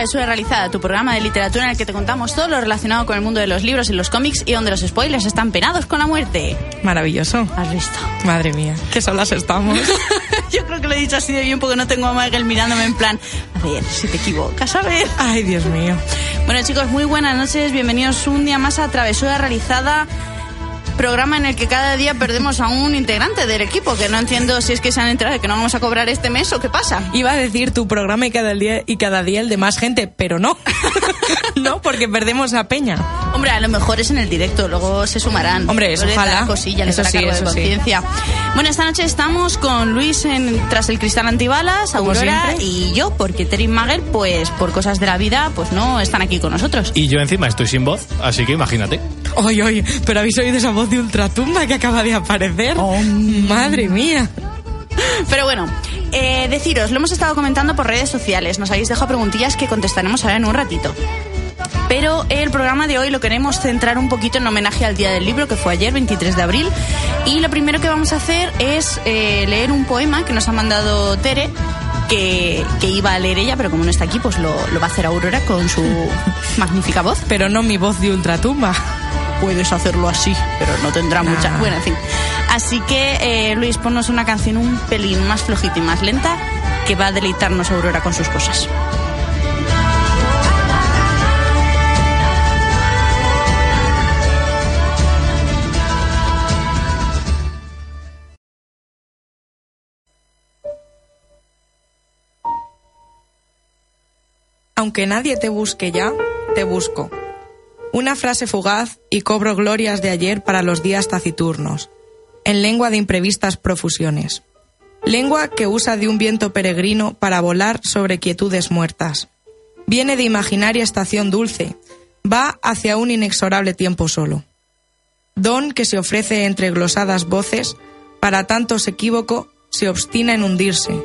Bienvenido a Travesura Realizada, tu programa de literatura en el que te contamos todo lo relacionado con el mundo de los libros y los cómics y donde los spoilers están penados con la muerte. Maravilloso. ¿Has visto? Madre mía, qué solas estamos. Yo creo que lo he dicho así de bien porque no tengo a Michael mirándome en plan, a ver, si te equivocas, a ver. Ay, Dios mío. Bueno chicos, muy buenas noches, bienvenidos un día más a Travesura Realizada, programa en el que cada día perdemos a un integrante del equipo, que no entiendo si es que se han enterado de que no vamos a cobrar este mes o qué pasa. Iba a decir tu programa y cada día y cada día el de más gente, pero no. no, porque perdemos a Peña. Hombre, a lo mejor es en el directo, luego se sumarán. Hombre, eso ojalá. cosilla, Eso sí, de eso sí. conciencia. Bueno, esta noche estamos con Luis en Tras el Cristal Antibalas, Aurora siempre. y yo, porque Terry Mager, pues por cosas de la vida, pues no están aquí con nosotros. Y yo encima estoy sin voz, así que imagínate. Oye, oye, pero habéis oído esa voz de ultratumba que acaba de aparecer. Madre mía. Pero bueno, eh, deciros, lo hemos estado comentando por redes sociales, nos habéis dejado preguntillas que contestaremos ahora en un ratito. Pero el programa de hoy lo queremos centrar un poquito en homenaje al Día del Libro, que fue ayer, 23 de abril. Y lo primero que vamos a hacer es eh, leer un poema que nos ha mandado Tere, que, que iba a leer ella, pero como no está aquí, pues lo, lo va a hacer Aurora con su magnífica voz. Pero no mi voz de ultratumba. Puedes hacerlo así, pero no tendrá mucha. Nah. Bueno, en fin. Así que, eh, Luis, ponnos una canción un pelín más flojita y más lenta que va a deleitarnos Aurora con sus cosas. Aunque nadie te busque ya, te busco. Una frase fugaz y cobro glorias de ayer para los días taciturnos, en lengua de imprevistas profusiones. Lengua que usa de un viento peregrino para volar sobre quietudes muertas. Viene de imaginaria estación dulce, va hacia un inexorable tiempo solo. Don que se ofrece entre glosadas voces, para tantos equívoco, se obstina en hundirse.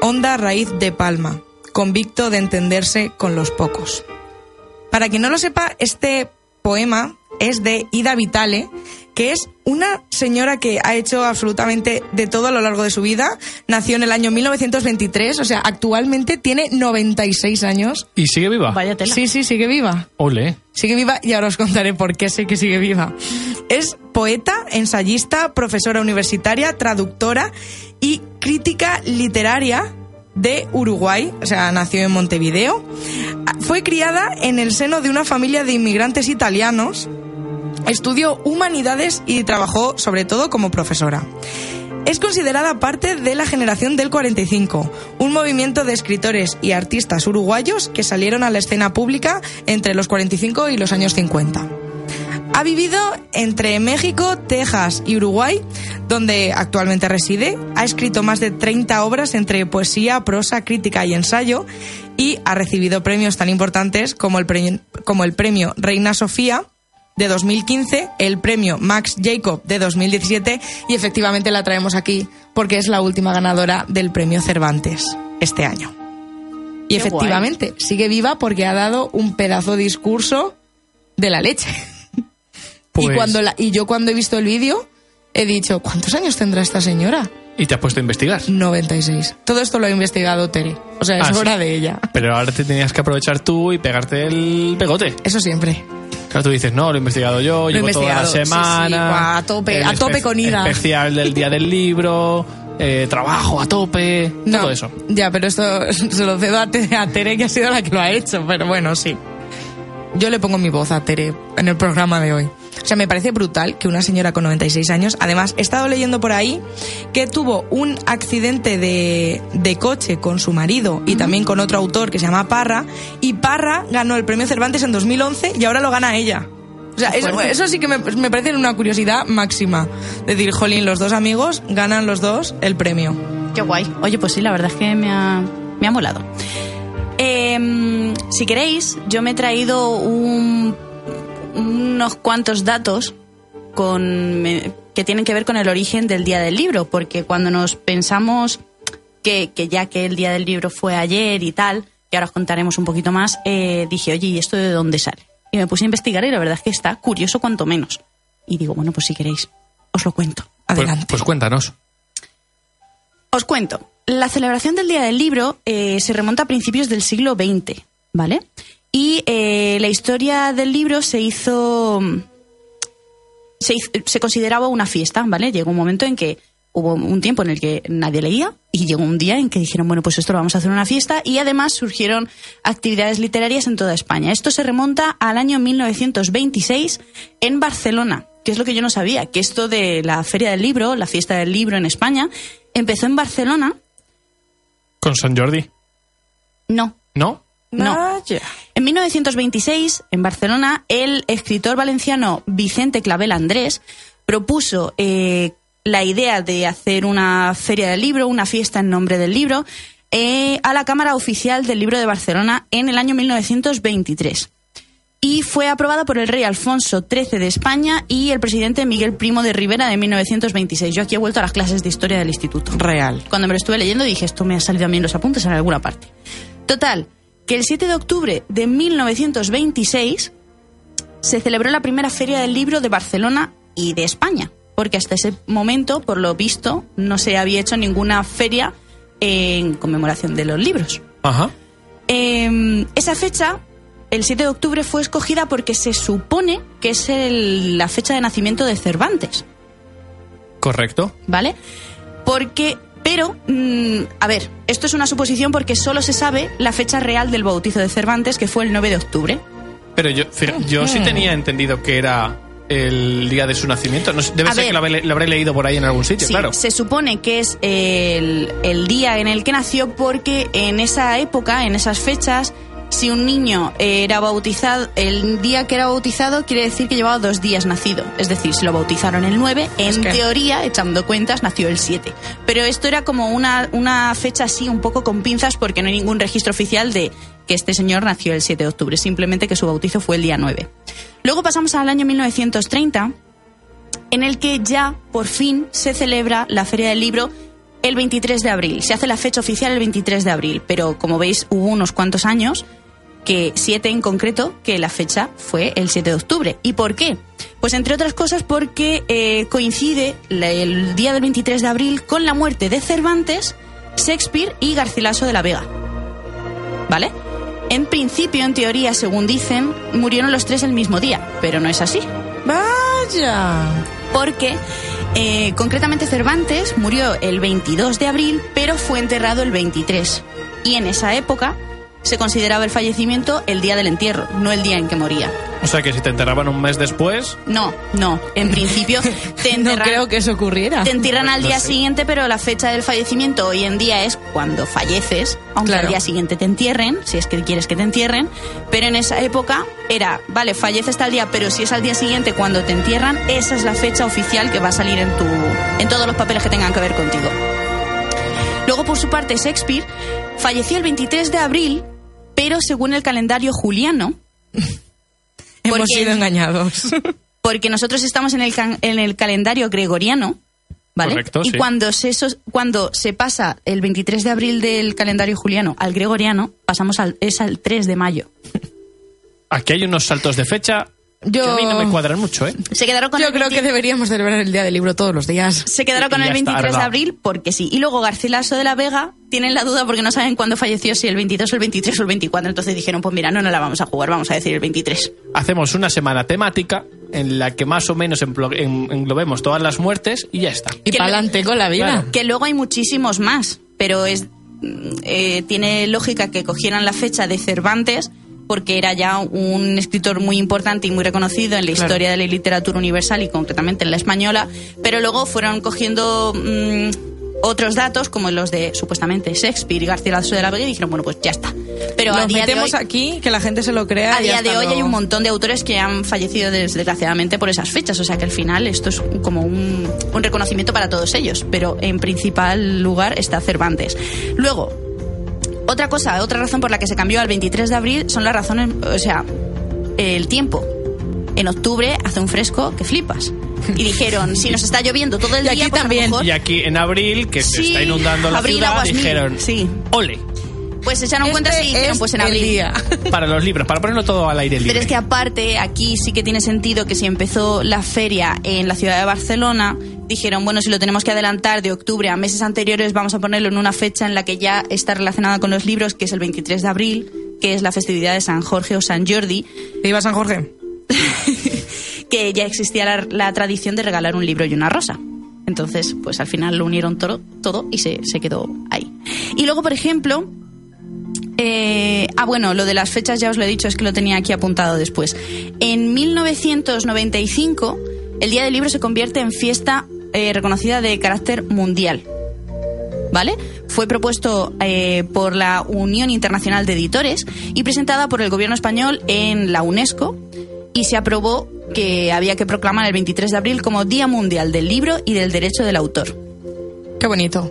Honda raíz de palma, convicto de entenderse con los pocos. Para quien no lo sepa, este poema es de Ida Vitale, que es una señora que ha hecho absolutamente de todo a lo largo de su vida. Nació en el año 1923, o sea, actualmente tiene 96 años. ¿Y sigue viva? Vaya tela. Sí, sí, sigue viva. Ole. Sigue viva y ahora os contaré por qué sé que sigue viva. Es poeta, ensayista, profesora universitaria, traductora y crítica literaria de Uruguay, o sea, nació en Montevideo. Fue criada en el seno de una familia de inmigrantes italianos. Estudió humanidades y trabajó sobre todo como profesora. Es considerada parte de la generación del 45, un movimiento de escritores y artistas uruguayos que salieron a la escena pública entre los 45 y los años 50. Ha vivido entre México, Texas y Uruguay, donde actualmente reside. Ha escrito más de 30 obras entre poesía, prosa, crítica y ensayo y ha recibido premios tan importantes como el, pre- como el premio Reina Sofía de 2015, el premio Max Jacob de 2017 y efectivamente la traemos aquí porque es la última ganadora del premio Cervantes este año. Y Qué efectivamente sigue viva porque ha dado un pedazo de discurso de la leche. Pues- Y, cuando la- y yo cuando he visto el vídeo he dicho, ¿cuántos años tendrá esta señora? ¿Y te has puesto a investigar? 96. Todo esto lo ha investigado Tere. O sea, es Ah, sí. hora de ella. Pero ahora te tenías que aprovechar tú y pegarte el pegote. Eso siempre. Claro, tú dices, no, lo he investigado yo, he llevo toda la investigado, sí, sí, semana. a tope, a tope con Ida. Especial del día del libro, eh, trabajo a tope, No, todo eso. Ya, pero esto se lo cedo a Tere, a Tere, que ha sido la que lo ha hecho. Pero bueno, sí. Yo le pongo mi voz a Tere en el programa de hoy. O sea, me parece brutal que una señora con 96 años, además, he estado leyendo por ahí que tuvo un accidente de, de coche con su marido y también con otro autor que se llama Parra, y Parra ganó el premio Cervantes en 2011 y ahora lo gana ella. O sea, eso, eso sí que me, me parece una curiosidad máxima. Decir, jolín, los dos amigos ganan los dos el premio. Qué guay. Oye, pues sí, la verdad es que me ha, me ha molado. Em, si queréis, yo me he traído un- unos cuantos datos con, que tienen que ver con el origen del Día del Libro, porque cuando nos pensamos que, que ya que el Día del Libro fue ayer y tal, que ahora os contaremos un poquito más, eh, dije, oye, ¿y esto de dónde sale? Y me puse a investigar y la verdad es que está curioso cuanto menos. Y digo, bueno, pues si queréis, os lo cuento. Pues, Adelante. pues cuéntanos. Os cuento. La celebración del Día del Libro eh, se remonta a principios del siglo XX, ¿vale? Y eh, la historia del libro se hizo, se hizo- se consideraba una fiesta, ¿vale? Llegó un momento en que hubo un tiempo en el que nadie leía y llegó un día en que dijeron, bueno, pues esto lo vamos a hacer una fiesta y además surgieron actividades literarias en toda España. Esto se remonta al año 1926 en Barcelona, que es lo que yo no sabía, que esto de la Feria del Libro, la fiesta del libro en España, empezó en Barcelona. Con San Jordi. No, ¿No? no. Vaya. En 1926, en Barcelona, el escritor valenciano Vicente Clavel Andrés propuso eh, la idea de hacer una feria del libro, una fiesta en nombre del libro, eh, a la Cámara Oficial del Libro de Barcelona en el año 1923. Y fue aprobada por el rey Alfonso XIII de España y el presidente Miguel Primo de Rivera de 1926. Yo aquí he vuelto a las clases de historia del instituto. Real. Cuando me lo estuve leyendo dije, esto me ha salido a mí en los apuntes en alguna parte. Total, que el 7 de octubre de 1926 se celebró la primera feria del libro de Barcelona y de España, porque hasta ese momento, por lo visto, no se había hecho ninguna feria en conmemoración de los libros. Ajá. Eh, esa fecha, el 7 de octubre, fue escogida porque se supone que es el- la fecha de nacimiento de Cervantes. Correcto. ¿vale? Porque, pero, mm, a ver, esto es una suposición porque solo se sabe la fecha real del bautizo de Cervantes, que fue el 9 de octubre. Pero yo, fija- yo sí tenía entendido que era el día de su nacimiento. No debe A ser ver. que lo habré, lo habré leído por ahí en algún sitio, Sí, claro. se supone que es el, el día en el que nació porque en esa época, en esas fechas, si un niño era bautizado, el día que era bautizado quiere decir que llevaba dos días nacido. Es decir, si lo bautizaron el 9, en Es que- teoría, echando cuentas, nació el 7. Pero esto era como una, una fecha así, un poco con pinzas, porque no hay ningún registro oficial de que este señor nació el 7 de octubre, simplemente que su bautizo fue el día 9. Luego pasamos al año 1930, en el que ya por fin se celebra la Feria del Libro el 23 de abril. Se hace la fecha oficial el 23 de abril, pero como veis hubo unos cuantos años, que siete en concreto, que la fecha fue el 7 de octubre. ¿Y por qué? Pues entre otras cosas porque eh, coincide el día del 23 de abril con la muerte de Cervantes, Shakespeare y Garcilaso de la Vega. ¿Vale? En principio, en teoría, según dicen, murieron los tres el mismo día, pero no es así Vaya. porque eh, concretamente Cervantes murió el 22 de abril, pero fue enterrado el 23. Y en esa época se consideraba el fallecimiento el día del entierro, no el día en que moría. O sea que si te enterraban un mes después, No, no, en principio te No enterran, creo que eso ocurriera. te entierran al No día sé. siguiente, pero la fecha del fallecimiento hoy en día es cuando falleces, aunque Claro. al día siguiente te entierren, si es que quieres que te entierren, pero en esa época era, vale, falleces tal día, pero si es al día siguiente cuando te entierran, esa es la fecha oficial que va a salir en tu en todos los papeles que tengan que ver contigo. Luego, por su parte, Shakespeare falleció el 23 de abril, pero según el calendario juliano, Hemos porque- sido engañados. porque nosotros estamos en el, en el calendario gregoriano, ¿vale? Correcto, y sí. cuando, se, cuando se pasa el 23 de abril del calendario juliano al gregoriano, pasamos al, es al 3 de mayo. aquí hay unos saltos de fecha Yo, que a mí no me cuadran mucho, ¿eh? Se quedaron con yo el creo 20 que deberíamos celebrar el Día del Libro todos los días. Se quedaron con Y el ya está, 23 de abril porque sí. Y luego Garcilaso de la Vega tienen la duda porque no saben cuándo falleció, si el 22 o el 23 o el 24. Entonces dijeron, pues mira, no, no la vamos a jugar, vamos a decir el 23. Hacemos una semana temática en la que más o menos englobemos todas las muertes y ya está. Y Que para adelante con la vida. Claro. Que luego hay muchísimos más, pero es mm, eh, tiene lógica que cogieran la fecha de Cervantes porque era ya un escritor muy importante y muy reconocido en la Claro. historia de la literatura universal y concretamente en la española, pero luego fueron cogiendo mm, otros datos, como los de supuestamente Shakespeare y García Lazo de la Vega, y dijeron, bueno, pues ya está. Pero a de metemos hoy, aquí, que la gente se lo crea. a día de hoy hay un montón de autores que han fallecido des- desgraciadamente por esas fechas, o sea que al final esto es como un, un reconocimiento para todos ellos, pero en principal lugar está Cervantes. Luego, otra cosa, otra razón por la que se cambió al 23 de abril son las razones, o sea, el tiempo. En octubre hace un fresco que flipas. Y dijeron, si nos está lloviendo todo el Y día, aquí pues a lo también. mejor- Y aquí en abril, que se está inundando la abril, ciudad, aguas mil, dijeron, sí. ole, pues se echaron Este cuenta dijeron, es pues en el abril. día. para los libros, para ponerlo todo al aire libre. Pero es que aparte, aquí sí que tiene sentido que si empezó la feria en la ciudad de Barcelona, dijeron, bueno, si lo tenemos que adelantar de octubre a meses anteriores, vamos a ponerlo en una fecha en la que ya está relacionada con los libros, que es el 23 de abril, que es la festividad de San Jorge o San Jordi, ¿Viva San Jorge? que ya existía la, la tradición de regalar un libro y una rosa. Entonces, pues al final lo unieron todo, todo y se, se quedó ahí. Y luego, por ejemplo, eh, ah, bueno, lo de las fechas ya os lo he dicho, es que lo tenía aquí apuntado después. En 1995, el Día del Libro se convierte en fiesta eh, reconocida de carácter mundial. ¿Vale? Fue propuesto eh, por la Unión Internacional de Editores y presentada por el gobierno español en la UNESCO y se aprobó que había que proclamar el 23 de abril como Día Mundial del Libro y del Derecho del Autor. Qué bonito.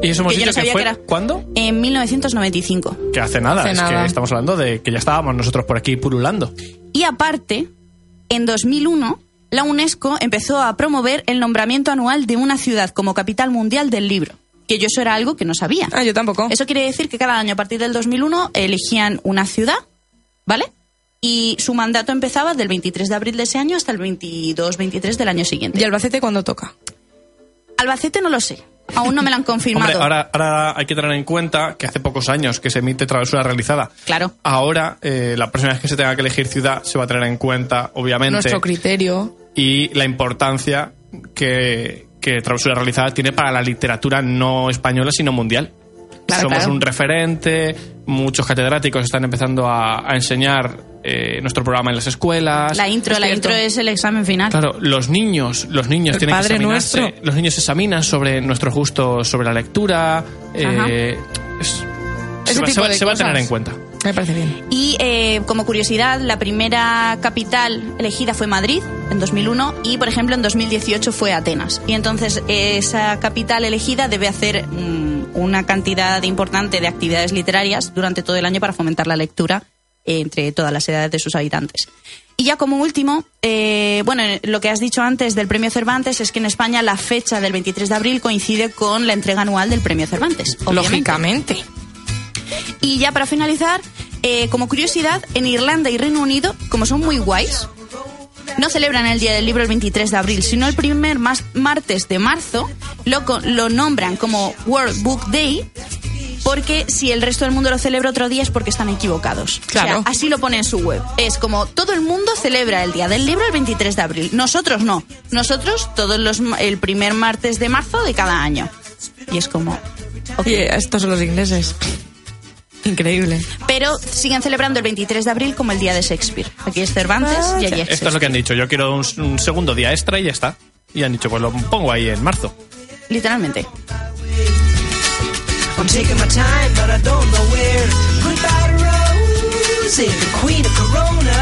y eso hemos que yo dicho no sabía que fue, que era. ¿cuándo? En 1995. Que hace nada, Hace es nada. que estamos hablando de que ya estábamos nosotros por aquí pululando. Y aparte, en 2001, la UNESCO empezó a promover el nombramiento anual de una ciudad como capital mundial del libro. Que yo eso era algo que no sabía. Ah, yo tampoco. Eso quiere decir que cada año, a partir del 2001, elegían una ciudad, ¿vale? Y su mandato empezaba del 23 de abril de ese año hasta el 22-23 del año siguiente. ¿Y Albacete cuándo toca? Albacete no lo sé. Aún no me lo han confirmado. Hombre, ahora, ahora hay que tener en cuenta que hace pocos años que se emite travesura realizada. Claro. Ahora, eh, la próxima vez que se tenga que elegir ciudad, se va a tener en cuenta, obviamente, Nuestro criterio. y la importancia que, que Travesura Realizada tiene para la literatura no española, sino mundial. Claro, Somos claro. un referente, muchos catedráticos están empezando a, a enseñar eh, nuestro programa en las escuelas. La intro, Es la cierto. intro es el examen final. Claro, los niños, los niños El tienen que Padre examinarse. Nuestro. Los niños examinan sobre nuestros gustos sobre la lectura. eh, es- se, va, tipo se va- de se va a tener en cuenta. Me parece bien. Y eh, como curiosidad, la primera capital elegida fue Madrid en 2001 y, por ejemplo, en 2018 fue Atenas. Y entonces esa capital elegida debe hacer mm, una cantidad importante de actividades literarias durante todo el año para fomentar la lectura eh, entre todas las edades de sus habitantes. Y ya como último, eh, bueno, lo que has dicho antes del premio Cervantes es que en España la fecha del 23 de abril coincide con la entrega anual del premio Cervantes. obviamente. Lógicamente. Y ya para finalizar, eh, como curiosidad, en Irlanda y Reino Unido, como son muy guays, no celebran el Día del Libro el 23 de abril, sino el primer mas- martes de marzo lo, lo nombran como World Book Day. Porque si el resto del mundo lo celebra otro día es porque están equivocados. Claro. O sea, así lo pone en su web. Es como todo el mundo celebra el Día del Libro el 23 de abril. Nosotros no. Nosotros todos los el primer martes de marzo de cada año. Y es como ok. Y estos son los ingleses. Increíble. pero siguen celebrando el 23 de abril como el día de Shakespeare. Aquí es Cervantes y allí es Esto es lo que han dicho. Yo quiero un, un segundo día extra y ya está. Y han dicho, pues lo pongo ahí en marzo. Literalmente. I'm taking my time, but I don't know where. Goodbye to the queen of Corona.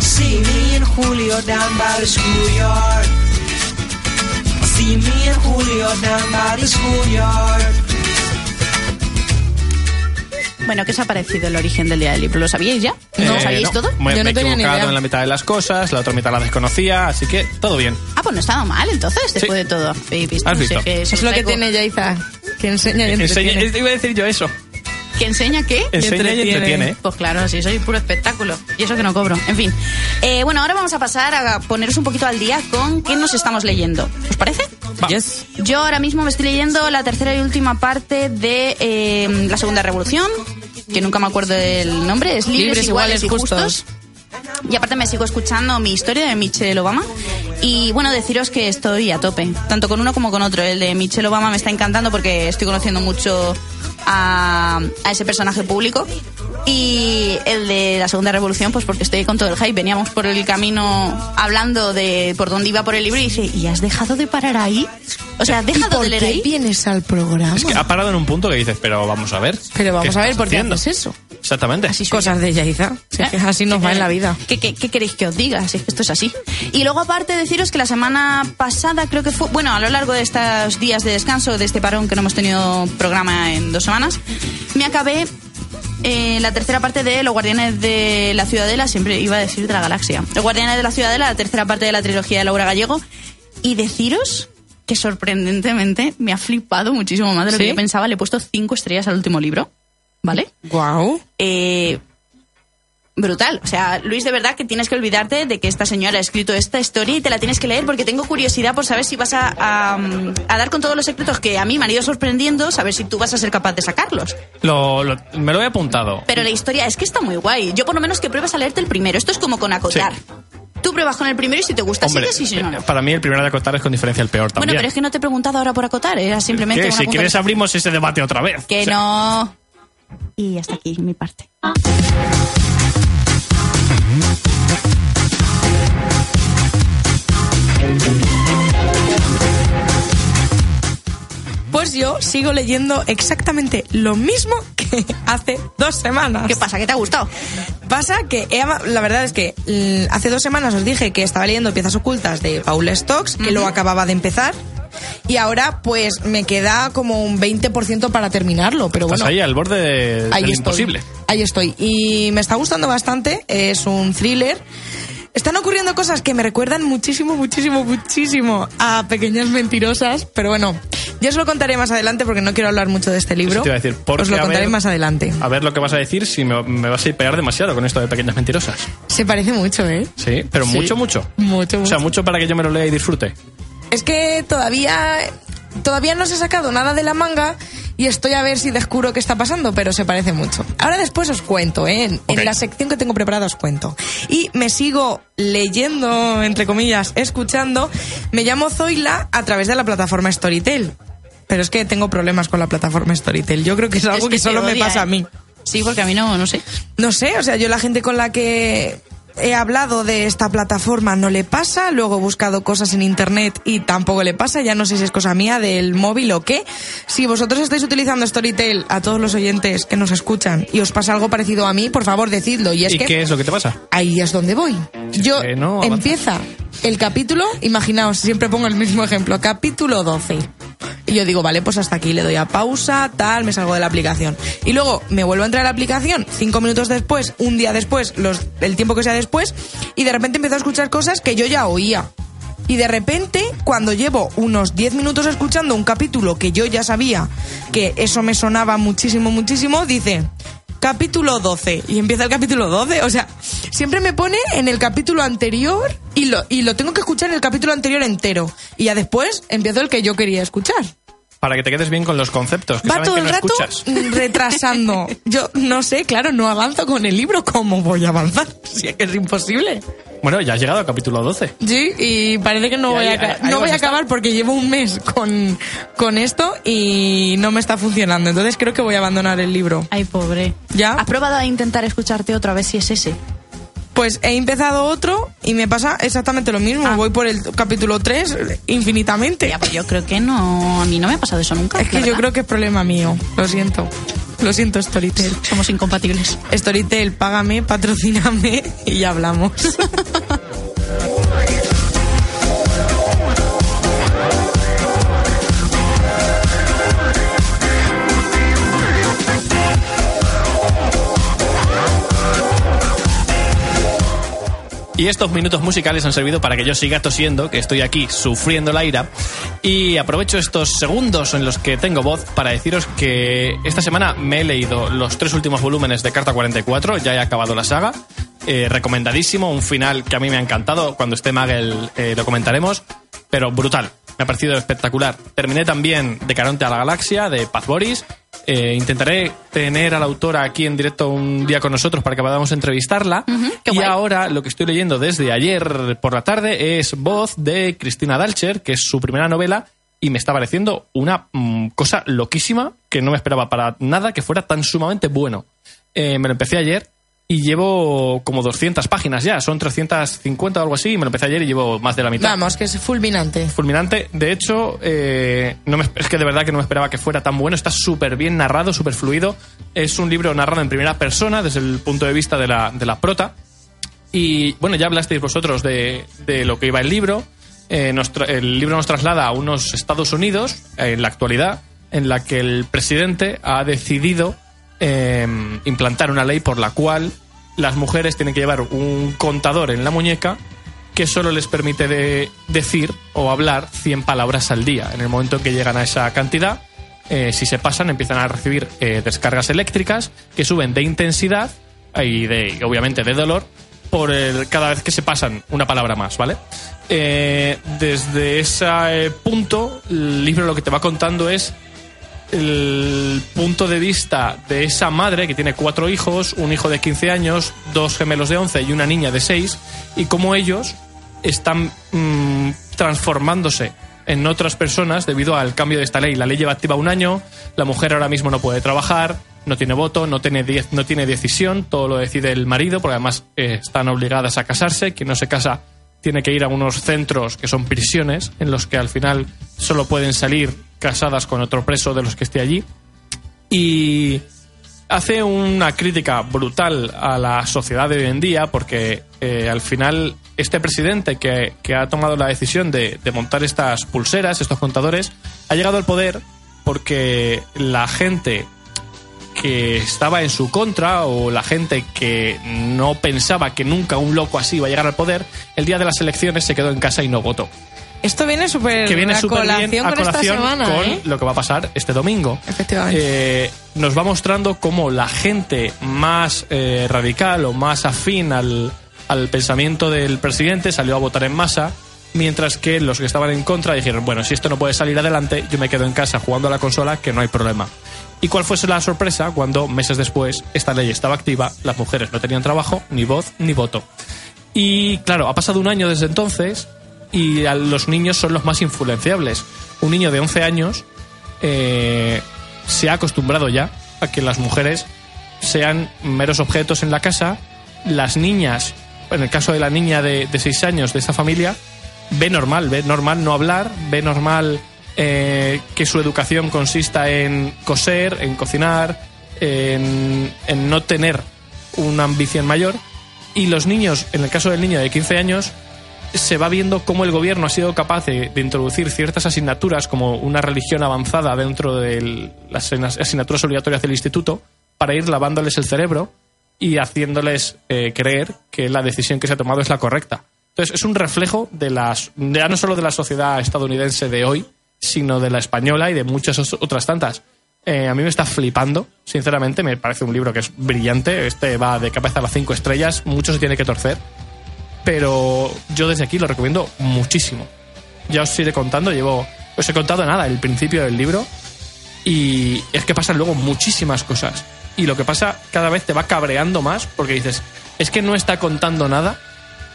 See me and Julio down by the schoolyard. See me and Julio down by the schoolyard. Bueno, ¿qué os ha parecido el origen del día del libro? ¿Lo sabíais ya? ¿No lo Eh, sabíais todo? Me, Yo me he ni equivocado idea. en la mitad de las cosas, la otra mitad la desconocía, así que todo bien. Ah, pues no estaba mal entonces, después Sí. de todo. Visto, ¿Has no sé visto? Es lo que tiene Yaiza. Que enseña y Enseña, entretiene. iba a decir yo eso. ¿Que enseña qué? Enseña y entretiene. entretiene. Pues claro, sí, soy puro espectáculo. Y eso que no cobro. En fin. Eh, bueno, ahora vamos a pasar a poneros un poquito al día con qué nos estamos leyendo. ¿Os parece? Yes. Yo ahora mismo me estoy leyendo la tercera y última parte de eh, La Segunda Revolución, que nunca me acuerdo del nombre, es Libres, Libres, Iguales, Iguales, y Justos. Y aparte me sigo escuchando mi historia de Michelle Obama. Y bueno, deciros que estoy a tope, tanto con uno como con otro. El de Michelle Obama me está encantando porque estoy conociendo mucho a, a ese personaje público. Y el de la Segunda Revolución, pues porque estoy con todo el hype. Veníamos por el camino hablando de por dónde iba por el libro y dice, ¿y has dejado de parar ahí? O sea, ¿has ¿Y dejado por de leer qué ahí? vienes al programa? Es que ha parado en un punto que dices, pero vamos a ver. Pero vamos a ver, ¿por qué haciendo? haces eso? Exactamente. Así Cosas de Yaiza. Si es que así nos ¿Qué va en la vida. ¿Qué, qué, qué queréis que os diga? Si es que esto es así. Y luego, aparte, deciros que la semana pasada, creo que fue, bueno, a lo largo de estos días de descanso, de este parón que no hemos tenido programa en dos semanas, me acabé eh, la tercera parte de Los Guardianes de la Ciudadela, siempre iba a decir de la galaxia. Los Guardianes de la Ciudadela, la tercera parte de la trilogía de Laura Gallego. Y deciros que sorprendentemente me ha flipado muchísimo más de lo ¿Sí? que yo pensaba. Le he puesto cinco estrellas al último libro. ¿Vale? Guau. eh, brutal. O sea, Luis, de verdad que tienes que olvidarte de que esta señora ha escrito esta historia y te la tienes que leer porque tengo curiosidad por saber si vas a, a, a dar con todos los secretos que a mí me han ido sorprendiendo, saber si tú vas a ser capaz de sacarlos. Lo- lo- me lo he apuntado. Pero la historia es que está muy guay. Yo por lo menos que pruebes a leerte el primero. Esto es como con acotar. Sí. Tú pruebas con el primero y si te gusta, Hombre, sigues y si no, no. para mí el primero de acotar es con diferencia el peor Bueno, también. pero es que no te he preguntado ahora por acotar, era simplemente ¿Qué? una Si quieres abrimos ese debate otra vez. Que O sea, no. Y hasta aquí mi parte. Pues yo sigo leyendo exactamente lo mismo que hace dos semanas. ¿Qué pasa? ¿Qué te ha gustado? Pasa que he la verdad es que hace dos semanas os dije que estaba leyendo Piezas Ocultas de Paul Stocks, que lo acababa de empezar. Y ahora pues me queda como un 20% para terminarlo, pero Estás bueno. ahí al borde de, ahí del estoy. imposible. Ahí estoy. Y me está gustando bastante. Es un thriller. Están ocurriendo cosas que me recuerdan muchísimo, muchísimo, muchísimo a Pequeñas Mentirosas. Pero bueno, ya os lo contaré más adelante porque no quiero hablar mucho de este libro. Eso te iba a decir, porque os lo contaré ver- más adelante. A ver lo que vas a decir si me, me vas a ir pegar demasiado con esto de pequeñas mentirosas. Se parece mucho, ¿eh? Sí, pero Sí. mucho, mucho. Mucho, O sea, mucho. mucho para que yo me lo lea y disfrute. Es que todavía todavía no se ha sacado nada de la manga y estoy a ver si descubro qué está pasando, pero se parece mucho. Ahora después os cuento, ¿eh? en, la sección que tengo preparada os cuento. Y me sigo leyendo, entre comillas, escuchando. Me llamo Zoila a través de la plataforma Storytel. Pero es que tengo problemas con la plataforma Storytel. Yo creo que es algo Es que, solo me pasa ¿eh? a mí. Sí, porque a mí no, no sé. No sé, o sea, yo la gente con la que he hablado de esta plataforma no le pasa, luego he buscado cosas en internet y tampoco le pasa, ya no sé si es cosa mía del móvil o qué. Si vosotros estáis utilizando Storytel a todos los oyentes que nos escuchan y os pasa algo parecido a mí, por favor decidlo. Y es ¿Y que qué es lo que te pasa? ahí es donde voy. Yo no empieza el capítulo, imaginaos, siempre pongo el mismo ejemplo, capítulo 12. Y yo digo, vale, pues hasta aquí le doy a pausa, tal, me salgo de la aplicación. Y luego me vuelvo a entrar a la aplicación, cinco minutos después, un día después, los, el tiempo que sea después, y de repente empiezo a escuchar cosas que yo ya oía. Y de repente, cuando llevo unos 10 minutos escuchando un capítulo que yo ya sabía que eso me sonaba muchísimo, muchísimo, dice, capítulo 12. Y empieza el capítulo 12. O sea, siempre me pone en el capítulo anterior y lo, y lo tengo que escuchar en el capítulo anterior entero. Y ya después empiezo el que yo quería escuchar. Para que te quedes bien con los conceptos, que Va saben todo que el no rato escuchas. retrasando. Yo no sé, claro, no avanzo con el libro. ¿Cómo voy a avanzar? Si es que es imposible. Bueno, ya has llegado al capítulo 12. Sí, y parece que no voy ahí- a, ca- ahí- ahí no voy a acabar porque llevo un mes con, con esto y no me está funcionando. Entonces creo que voy a abandonar el libro. Ay, pobre. ¿Ya? ¿Has probado a intentar escucharte otra vez si es ese? Pues he empezado otro y me pasa exactamente lo mismo. Ah. Voy por el capítulo 3 infinitamente. Ya, pues yo creo que no. A mí no me ha pasado eso nunca. Es que yo creo que es problema mío. Lo siento. Lo siento, Storytel. Somos incompatibles. Storytel, págame, patrocíname y ya hablamos. Y estos minutos musicales han servido para que yo siga tosiendo, que estoy aquí sufriendo la ira. Y aprovecho estos segundos en los que tengo voz para deciros que esta semana me he leído los tres últimos volúmenes de Carta 44, ya he acabado la saga. Eh, recomendadísimo, un final que a mí me ha encantado. Cuando esté Magel eh, lo comentaremos, pero brutal. Me ha parecido espectacular. Terminé también de Caronte a la Galaxia, de Paz Boris. Eh, intentaré tener a la autora aquí en directo un día con nosotros para que podamos entrevistarla. y guay. ahora lo que estoy leyendo desde ayer por la tarde es Voz de Cristina Dalcher, que es su primera novela y me está pareciendo una mm, cosa loquísima que no me esperaba para nada que fuera tan sumamente bueno. Eh, me lo empecé ayer y llevo como 200 páginas ya, son 350 o algo así, y me lo empecé ayer y llevo más de la mitad. Vamos, que es fulminante. Fulminante. De hecho, eh, no me- es que de verdad que no me esperaba que fuera tan bueno. Está súper bien narrado, súper fluido. Es un libro narrado en primera persona, desde el punto de vista de la, de la prota. Y bueno, ya hablasteis vosotros de, de lo que iba el libro. Eh, nos el libro nos traslada a unos Estados Unidos, eh, en la actualidad, en la que el presidente ha decidido eh, implantar una ley por la cual las mujeres tienen que llevar un contador en la muñeca que solo les permite de decir o hablar 100 palabras al día. En el momento en que llegan a esa cantidad, eh, si se pasan, empiezan a recibir eh, descargas eléctricas que suben de intensidad y de, obviamente de dolor por el, cada vez que se pasan una palabra más, ¿vale? Eh, desde ese punto, el libro lo que te va contando es el punto de vista de esa madre que tiene cuatro hijos, un hijo de 15 años, dos gemelos de 11 y una niña de 6, y cómo ellos están mm, transformándose en otras personas debido al cambio de esta ley. La ley lleva activa un año, la mujer ahora mismo no puede trabajar, no tiene voto, no tiene, no tiene decisión, todo lo decide el marido, porque además eh, están obligadas a casarse, quien no se casa tiene que ir a unos centros que son prisiones, en los que al final solo pueden salir casadas con otro preso de los que esté allí. Y hace una crítica brutal a la sociedad de hoy en día, porque eh, al final este presidente que, que ha tomado la decisión de, de montar estas pulseras, estos contadores, ha llegado al poder porque la gente que estaba en su contra o la gente que no pensaba que nunca un loco así iba a llegar al poder, el día de las elecciones se quedó en casa y no votó. Esto viene súper Que viene a colación bien a con esta colación semana, con ¿eh? lo que va a pasar este domingo. Efectivamente. Eh, nos va mostrando cómo la gente más eh, radical o más afín al, al pensamiento del presidente salió a votar en masa, mientras que los que estaban en contra dijeron, bueno, si esto no puede salir adelante, yo me quedo en casa jugando a la consola, que no hay problema. ¿Y cuál fue la sorpresa cuando meses después esta ley estaba activa, las mujeres no tenían trabajo, ni voz, ni voto? Y claro, ha pasado un año desde entonces y los niños son los más influenciables. Un niño de 11 años eh, se ha acostumbrado ya a que las mujeres sean meros objetos en la casa. Las niñas, en el caso de la niña de, de 6 años de esa familia, ve normal, ve normal no hablar, ve normal eh, que su educación consista en coser, en cocinar, en, no tener una ambición mayor. Y los niños, en el caso del niño de 15 años, se va viendo cómo el gobierno ha sido capaz de, introducir ciertas asignaturas como una religión avanzada dentro de las asigna- asignaturas obligatorias del instituto para ir lavándoles el cerebro y haciéndoles eh, creer que la decisión que se ha tomado es la correcta. Entonces es un reflejo de las ya no solo de la sociedad estadounidense de hoy, sino de la española y de muchas otras tantas. Eh, a mí me está flipando, sinceramente, me parece un libro que es brillante. Este va de cabeza a las cinco estrellas, mucho se tiene que torcer pero yo desde aquí lo recomiendo muchísimo. Ya os iré contando, llevo, os he contado nada, el principio del libro, y es que pasan luego muchísimas cosas. Y lo que pasa cada vez te va cabreando más porque dices, es que no está contando nada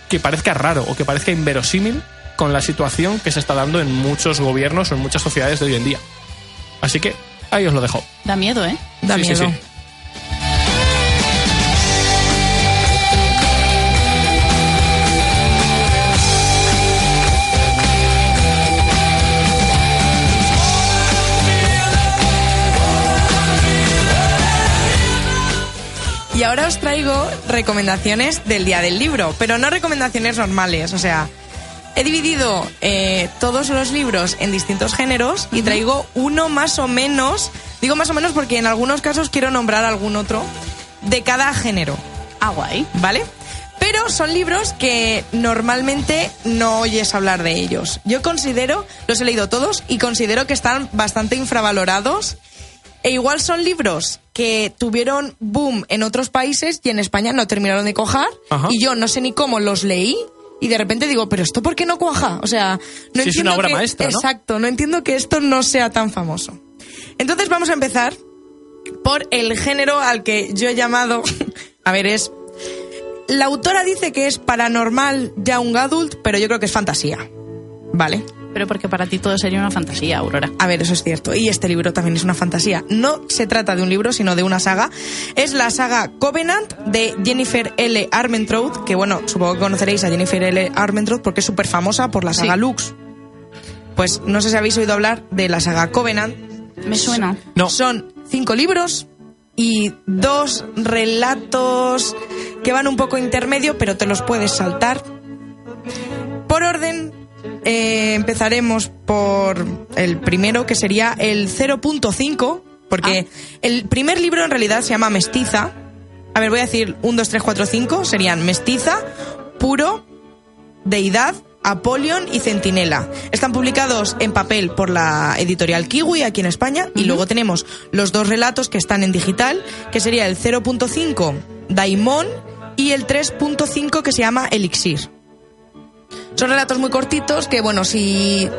que parezca raro o que parezca inverosímil con la situación que se está dando en muchos gobiernos o en muchas sociedades de hoy en día. Así que ahí os lo dejo. Da miedo, ¿eh? Da Sí, sí, miedo. sí. Y ahora os traigo recomendaciones del día del libro, pero no recomendaciones normales. O sea, he dividido eh, todos los libros en distintos géneros y traigo uno más o menos, digo más o menos porque en algunos casos quiero nombrar algún otro, de cada género, Ah, guay. ¿vale? Pero son libros que normalmente no oyes hablar de ellos. Yo considero, los he leído todos y considero que están bastante infravalorados. E igual son libros que tuvieron boom en otros países y en España no terminaron de cojar. Ajá. Y yo no sé ni cómo los leí. Y de repente digo, pero esto por qué no cuaja? O sea, no es entiendo una obra que- maestra, ¿no? Exacto, no entiendo que esto no sea tan famoso. Entonces vamos a empezar por el género al que yo he llamado, a ver, es la autora dice que es paranormal young adult, pero yo creo que es fantasía. ¿Vale? Pero porque para ti todo sería una fantasía, Aurora. A ver, eso es cierto. Y este libro también es una fantasía. No se trata de un libro, sino de una saga. Es la saga Covenant de Jennifer L. Armentrout, que bueno, supongo que conoceréis a Jennifer L. Armentrout porque es súper famosa por la saga Sí. Lux. Pues no sé si habéis oído hablar de la saga Covenant. Me suena. No. Son cinco libros y dos relatos que van un poco intermedio, pero te los puedes saltar. Por orden, eh, empezaremos por el primero, que sería el 0.5, porque el primer libro en realidad se llama Mestiza. A ver, voy a decir 1, 2, 3, 4, 5. Serían Mestiza, Puro, Deidad, Apolion y Centinela. Están publicados en papel por la editorial Kiwi aquí en España y luego tenemos los dos relatos que están en digital, que sería el 0.5 Daimon y el 3.5 que se llama Elixir. Son relatos muy cortitos que, bueno, si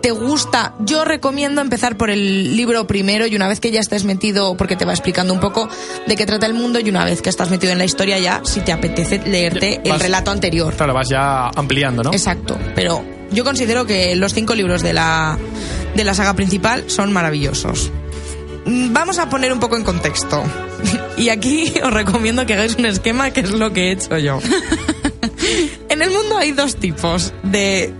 te gusta, yo recomiendo empezar por el libro primero y una vez que ya estés metido, porque te va explicando un poco de qué trata el mundo y una vez que estás metido en la historia ya, si te apetece leerte el relato anterior. Claro, vas ya ampliando, ¿no? Exacto, pero yo considero que los cinco libros de la, de la saga principal son maravillosos. Mm, Vamos a poner un poco en contexto. Y aquí os recomiendo que hagáis un esquema, que es lo que he hecho yo. En el mundo hay dos tipos de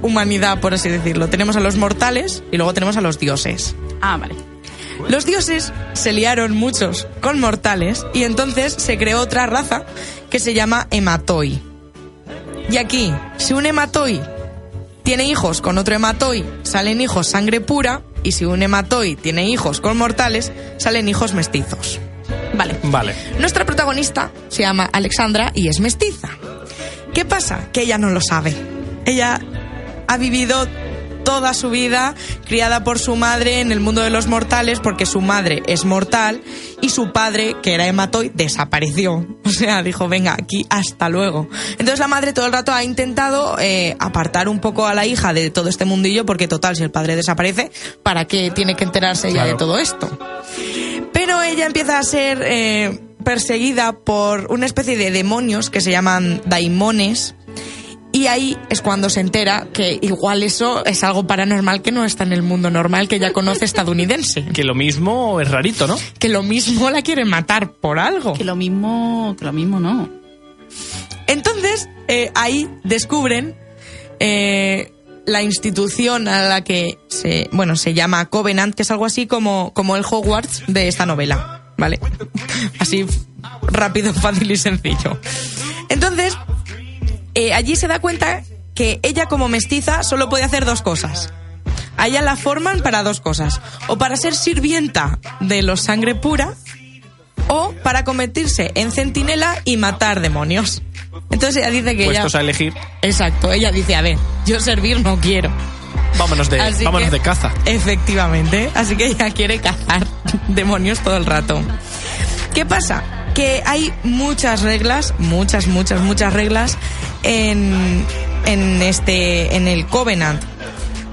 humanidad, por así decirlo. Tenemos a los mortales y luego tenemos a los dioses. Ah, vale. Los dioses se liaron muchos con mortales y entonces se creó otra raza que se llama hematoi. Y aquí, si un hematoi tiene hijos con otro hematoi, salen hijos sangre pura, y si un hematoi tiene hijos con mortales, salen hijos mestizos. Vale. Vale. Nuestra protagonista se llama Alexandra y es mestiza. ¿Qué pasa? Que ella no lo sabe. Ella ha vivido toda su vida criada por su madre en el mundo de los mortales porque su madre es mortal y su padre, que era hematoi, desapareció. O sea, dijo, venga, aquí hasta luego. Entonces la madre todo el rato ha intentado eh, apartar un poco a la hija de todo este mundillo porque total, si el padre desaparece, ¿para qué tiene que enterarse ella de todo esto? Pero ella empieza a ser eh, perseguida por una especie de demonios que se llaman daimones. Y ahí es cuando se entera que igual eso es algo paranormal que no está en el mundo normal que ella conoce estadounidense. Que lo mismo es rarito, ¿no? Que lo mismo la quieren matar por algo. Que lo mismo, que lo mismo no. Entonces, eh, ahí descubren eh, la institución a la que se, bueno, se llama Covenant, que es algo así como, como el Hogwarts de esta novela, ¿vale? Así rápido, fácil y sencillo. Entonces, eh, allí se da cuenta que ella como mestiza solo puede hacer dos cosas. A ella la forman para dos cosas. O para ser sirvienta de los sangre pura, o para convertirse en centinela y matar demonios. Entonces ella dice que ella... Puestos a elegir, Exacto, ella dice, a ver, yo servir no quiero. Vámonos de, Así vámonos que- de caza. Efectivamente, así que ella quiere cazar demonios todo el rato. ¿Qué pasa? Que hay muchas reglas, muchas, muchas, muchas reglas en, en este, en el Covenant.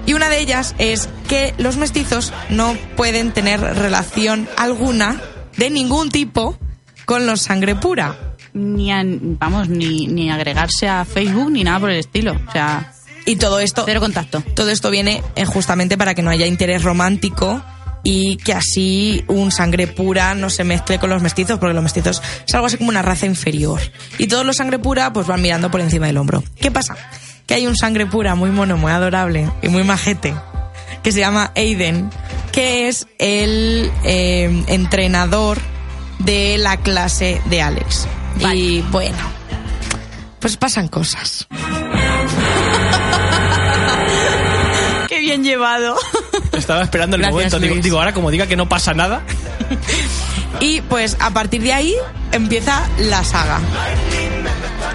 Y una de ellas es que los mestizos no pueden tener relación alguna de ningún tipo con los sangre pura. Ni a- vamos, ni, ni agregarse a Facebook ni nada por el estilo. O sea, Y todo esto cero contacto. Todo esto viene eh, justamente para que no haya interés romántico y que así un sangre pura no se mezcle con los mestizos, porque los mestizos es algo así como una raza inferior. Y todos los sangre pura pues van mirando por encima del hombro. ¿Qué pasa? Que hay un sangre pura muy mono, muy adorable y muy majete, que se llama Aiden, que es el eh, entrenador de la clase de Alex. Y bueno, pues pasan cosas. Bien llevado. Estaba esperando el Gracias, momento. Digo, digo, ahora como diga que no pasa nada, Y pues a partir de ahí empieza la saga.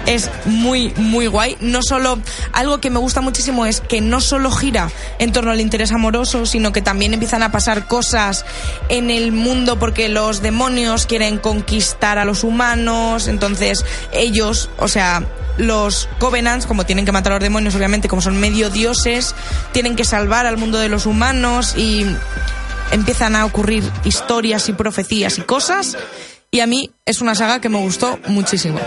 Es muy, muy guay. No solo, algo que me gusta muchísimo es que no solo gira en torno al interés amoroso, sino que también empiezan a pasar cosas en el mundo porque los demonios quieren conquistar a los humanos. Entonces, ellos, o sea, los Covenants, como tienen que matar a los demonios, obviamente, como son medio dioses, tienen que salvar al mundo de los humanos y empiezan a ocurrir historias y profecías y cosas. Y a mí es una saga que me gustó muchísimo.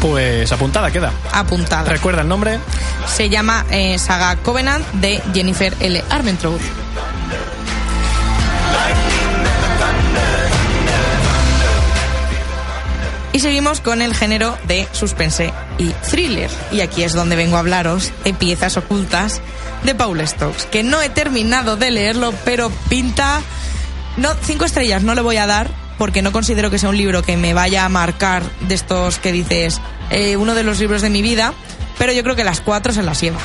Pues apuntada queda. Apuntada. Recuerda el nombre. Se llama eh, Saga Covenant de Jennifer L. Armentrout. Y seguimos con el género de suspense y thriller. Y aquí es donde vengo a hablaros de piezas ocultas de Paul Stokes, que no he terminado de leerlo, pero pinta... No, cinco estrellas no le voy a dar, porque no considero que sea un libro que me vaya a marcar de estos que dices, eh, uno de los libros de mi vida, pero yo creo que las cuatro se las lleva.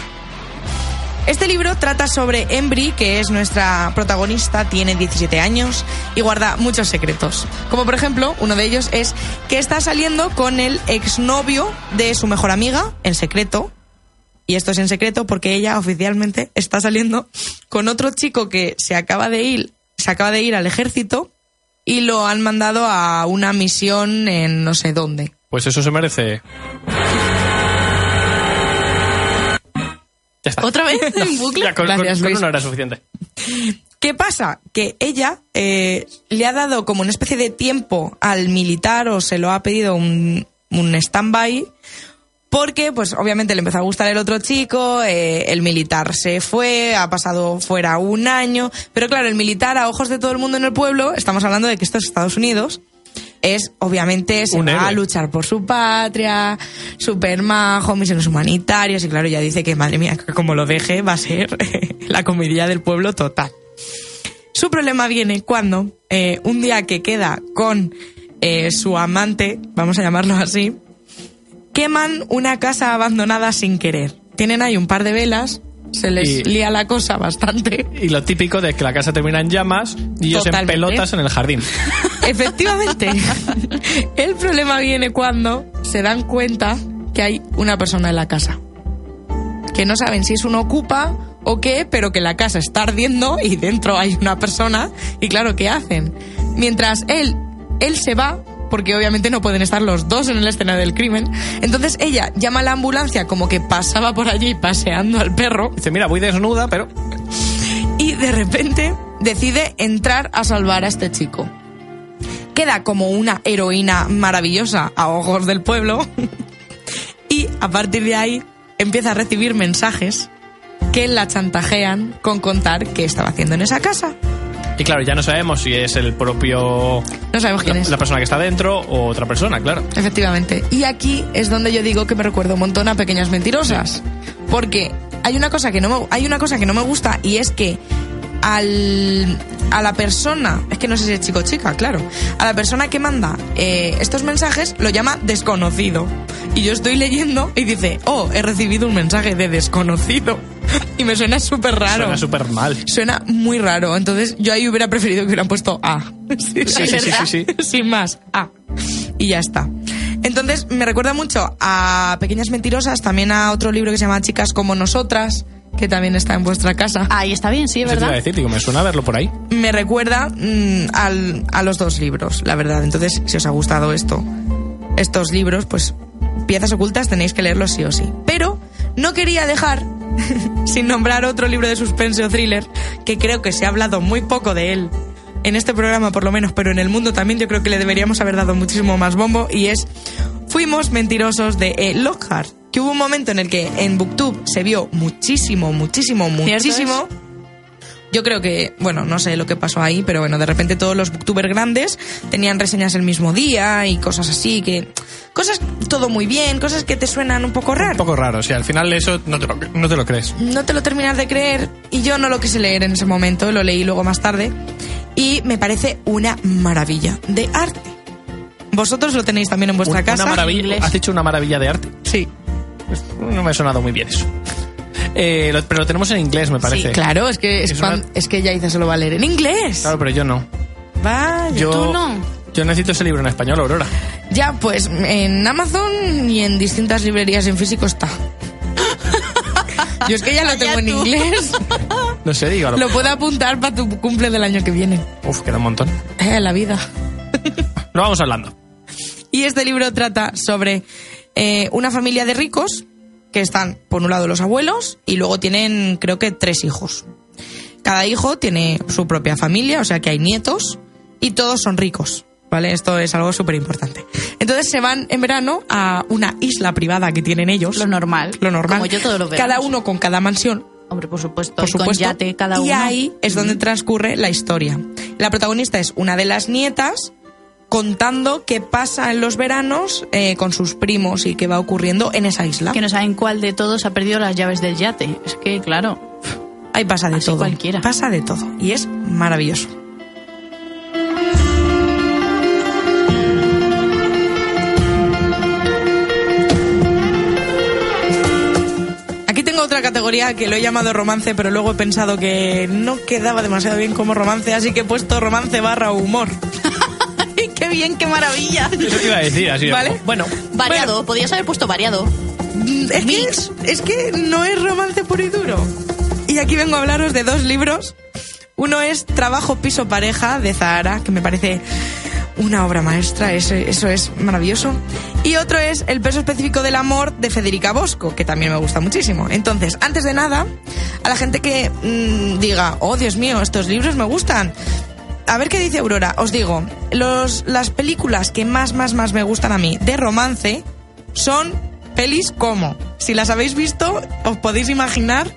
Este libro trata sobre Embry, que es nuestra protagonista, tiene 17 años y guarda muchos secretos. Como por ejemplo, uno de ellos es que está saliendo con el exnovio de su mejor amiga, en secreto. Y esto es en secreto porque ella oficialmente está saliendo con otro chico que se acaba de ir, se acaba de ir al ejército y lo han mandado a una misión en no sé dónde. Pues eso se merece. Ya está. ¿Otra vez en bucle? Ya, con, con- Gracias, con Luis. uno era suficiente. ¿Qué pasa? Que ella eh, le ha dado como una especie de tiempo al militar o se lo ha pedido un, un stand-by porque, pues obviamente le empezó a gustar el otro chico, eh, el militar se fue, ha pasado fuera un año, pero claro, el militar a ojos de todo el mundo en el pueblo, estamos hablando de que esto es Estados Unidos, es obviamente se va a luchar por su patria, super majo, misiones humanitarias, y claro, ya dice que madre mía, como lo deje va a ser la comedia del pueblo total. Su problema viene cuando eh, un día que queda con eh, su amante, vamos a llamarlo así, queman una casa abandonada sin querer. Tienen ahí un par de velas, se les Y- lía la cosa bastante. Y lo típico de que la casa termina en llamas y ellos en pelotas en el jardín. Efectivamente. El problema viene cuando se dan cuenta que hay una persona en la casa. Que no saben si es un ocupa o qué, pero que la casa está ardiendo y dentro hay una persona. Y claro, ¿qué hacen? Mientras él, él se va, porque obviamente no pueden estar los dos en el escenario del crimen. Entonces ella llama a la ambulancia como que pasaba por allí paseando al perro Dice, mira, voy desnuda, pero y de repente decide entrar a salvar a este chico. Queda como una heroína maravillosa a ojos del pueblo y a partir de ahí empieza a recibir mensajes que la chantajean con contar qué estaba haciendo en esa casa. Y claro, ya no sabemos si es el propio. No sabemos quién La, es. la persona que está dentro o otra persona, claro. Efectivamente. Y aquí es donde yo digo que me recuerdo un montón a Pequeñas Mentirosas. Porque hay una cosa que no me, hay una cosa que no me gusta y es que al, a la persona, es que no sé si es chico o chica, claro, a la persona que manda eh, estos mensajes lo llama desconocido. Y yo estoy leyendo y dice, oh, he recibido un mensaje de desconocido. Y me suena súper raro. Suena súper mal. Suena muy raro. Entonces yo ahí hubiera preferido que hubieran puesto A. Sí, Sí, sí, sí, sí, sí. Sin más, A. Y ya está. Entonces me recuerda mucho a Pequeñas Mentirosas, también a otro libro que se llama Chicas como Nosotras, que también está en vuestra casa. Ahí está bien, sí, Eso te iba a ¿verdad? decir, digo, me suena verlo por ahí. Me recuerda mm, al- a los dos libros, la verdad. Entonces, si os ha gustado esto, estos libros, pues piezas ocultas tenéis que leerlos sí o sí. Pero no quería dejar sin nombrar otro libro de suspense o thriller que creo que se ha hablado muy poco de él en este programa por lo menos, pero en el mundo también yo creo que le deberíamos haber dado muchísimo más bombo y es Fuimos mentirosos de E. Lockhart, que hubo un momento en el que en Booktube se vio muchísimo, muchísimo, ¿Cierto muchísimo. Yo creo que, bueno, no sé lo que pasó ahí, pero bueno, de repente todos los booktubers grandes tenían reseñas el mismo día y cosas así, que cosas todo muy bien, cosas que te suenan un poco Un raro. poco raro, o sea, al final eso no te lo, no te lo crees. No te lo terminas de creer y yo no lo quise leer en ese momento, lo leí luego más tarde y me parece una maravilla de arte. Vosotros lo tenéis también en vuestra casa. Una maravilla. inglés. ¿Has dicho una maravilla de arte? Sí, Pues, no me ha sonado muy bien eso. Eh, lo- pero lo tenemos en inglés, me parece. sí, claro, es que es, Es una- es que ya se lo va a leer en inglés. Claro, pero yo no. Vaya. Yo, ¿Tú no? Yo necesito ese libro en español, Aurora. Ya, pues en Amazon y en distintas librerías en físico está. Yo es que ya lo tengo en inglés. No sé, digo. a lo- Lo puedo apuntar para tu cumple del año que viene. Uf, queda un montón. Eh, la vida. Lo vamos hablando. Y este libro trata sobre eh, una familia de ricos que están, por un lado, los abuelos y luego tienen, creo que, tres hijos. Cada hijo tiene su propia familia, o sea que hay nietos y todos son ricos. ¿Vale? Esto es algo súper importante. Entonces se van en verano a una isla privada que tienen ellos. Lo normal. Lo normal. Como yo todos los. Cada uno con cada mansión. Hombre, por supuesto. Por con supuesto. yate cada uno. Y ahí es donde transcurre la historia. La protagonista es una de las nietas contando qué pasa en los veranos eh, con sus primos y qué va ocurriendo en esa isla. Que no saben cuál de todos ha perdido las llaves del yate. Es que, claro. Ahí pasa de Así todo. cualquiera. Pasa de todo. Y es maravilloso. Aquí tengo otra categoría que lo he llamado romance, pero luego he pensado que no quedaba demasiado bien como romance, así que he puesto romance barra humor. ¡Ay, qué bien, qué maravilla! Eso te iba a decir, así. Vale. Bueno, Variado. Podías haber puesto variado. Mm, Es que, es que no es romance puro y duro. Y aquí vengo a hablaros de dos libros. Uno es Trabajo Piso Pareja de Zahara, que me parece una obra maestra, eso, eso es maravilloso. Y otro es El peso específico del amor de Federica Bosco, que también me gusta muchísimo. Entonces, antes de nada, a la gente que mm, diga, oh Dios mío, estos libros me gustan. A ver qué dice Aurora. Os digo, los, las películas que más, más, más me gustan a mí de romance son pelis como. Si las habéis visto, os podéis imaginar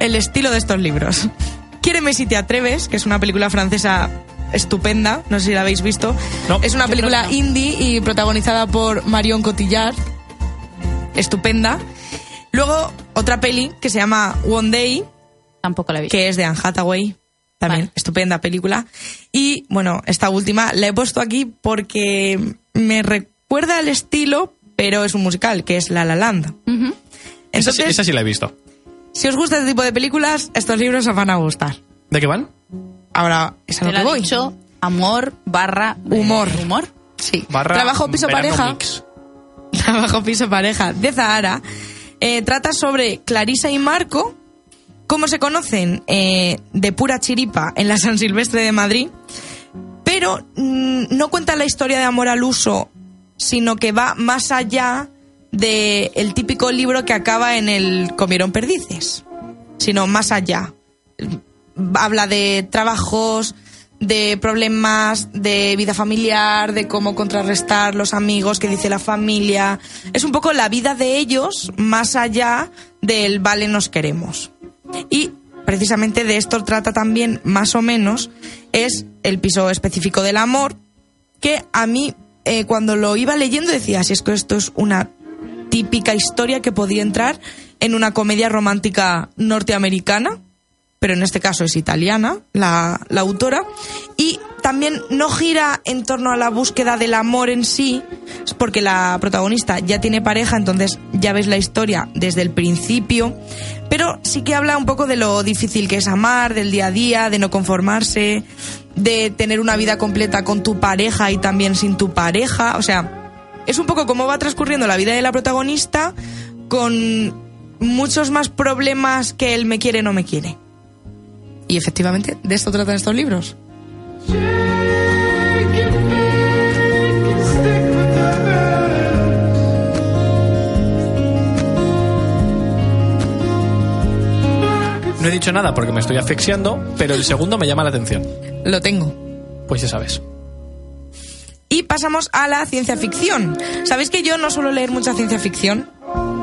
el estilo de estos libros. Quiéreme si te atreves, que es una película francesa estupenda, no sé si la habéis visto. No, es una película indie y protagonizada por Marion Cotillard. Estupenda. Luego, otra peli que se llama One Day, Tampoco la he visto. que es de Anne Hathaway. También, Vale. estupenda película. Y bueno, esta última la he puesto aquí porque me recuerda al estilo, pero es un musical, que es La La Land. Esa, sí- esa sí la he visto. si os gusta este tipo de películas, estos libros os van a gustar. ¿De qué van? Ahora, es a Te lo que ha voy. dicho amor barra... eh, Humor. Humor. Sí. Barra Trabajo piso pareja. mix. Trabajo piso pareja de Zahara. eh, trata sobre Clarisa y Marco, cómo se conocen eh, de pura chiripa en la San Silvestre de Madrid, pero mm, no cuenta la historia de amor al uso, sino que va más allá del el típico libro que acaba en el comieron perdices, sino más allá. Habla de trabajos, de problemas de vida familiar, de cómo contrarrestar los amigos que dice la familia. Es un poco la vida de ellos más allá del vale nos queremos. Y precisamente de esto trata también más o menos es el piso específico del amor, que a mí eh, cuando lo iba leyendo decía, si es que esto es una típica historia que podía entrar en una comedia romántica norteamericana, pero en este caso es italiana, la, autora, y también no gira en torno a la búsqueda del amor en sí, porque la protagonista ya tiene pareja, entonces ya ves la historia desde el principio, pero sí que habla un poco de lo difícil que es amar, del día a día, de no conformarse, de tener una vida completa con tu pareja y también sin tu pareja, o sea, es un poco cómo va transcurriendo la vida de la protagonista con muchos más problemas que el me quiere no me quiere. Y efectivamente, de esto tratan estos libros. No he dicho nada porque me estoy asfixiando, pero el segundo me llama la atención. Lo tengo. Pues ya sabes. Y pasamos a la ciencia ficción. ¿Sabéis que yo no suelo leer mucha ciencia ficción?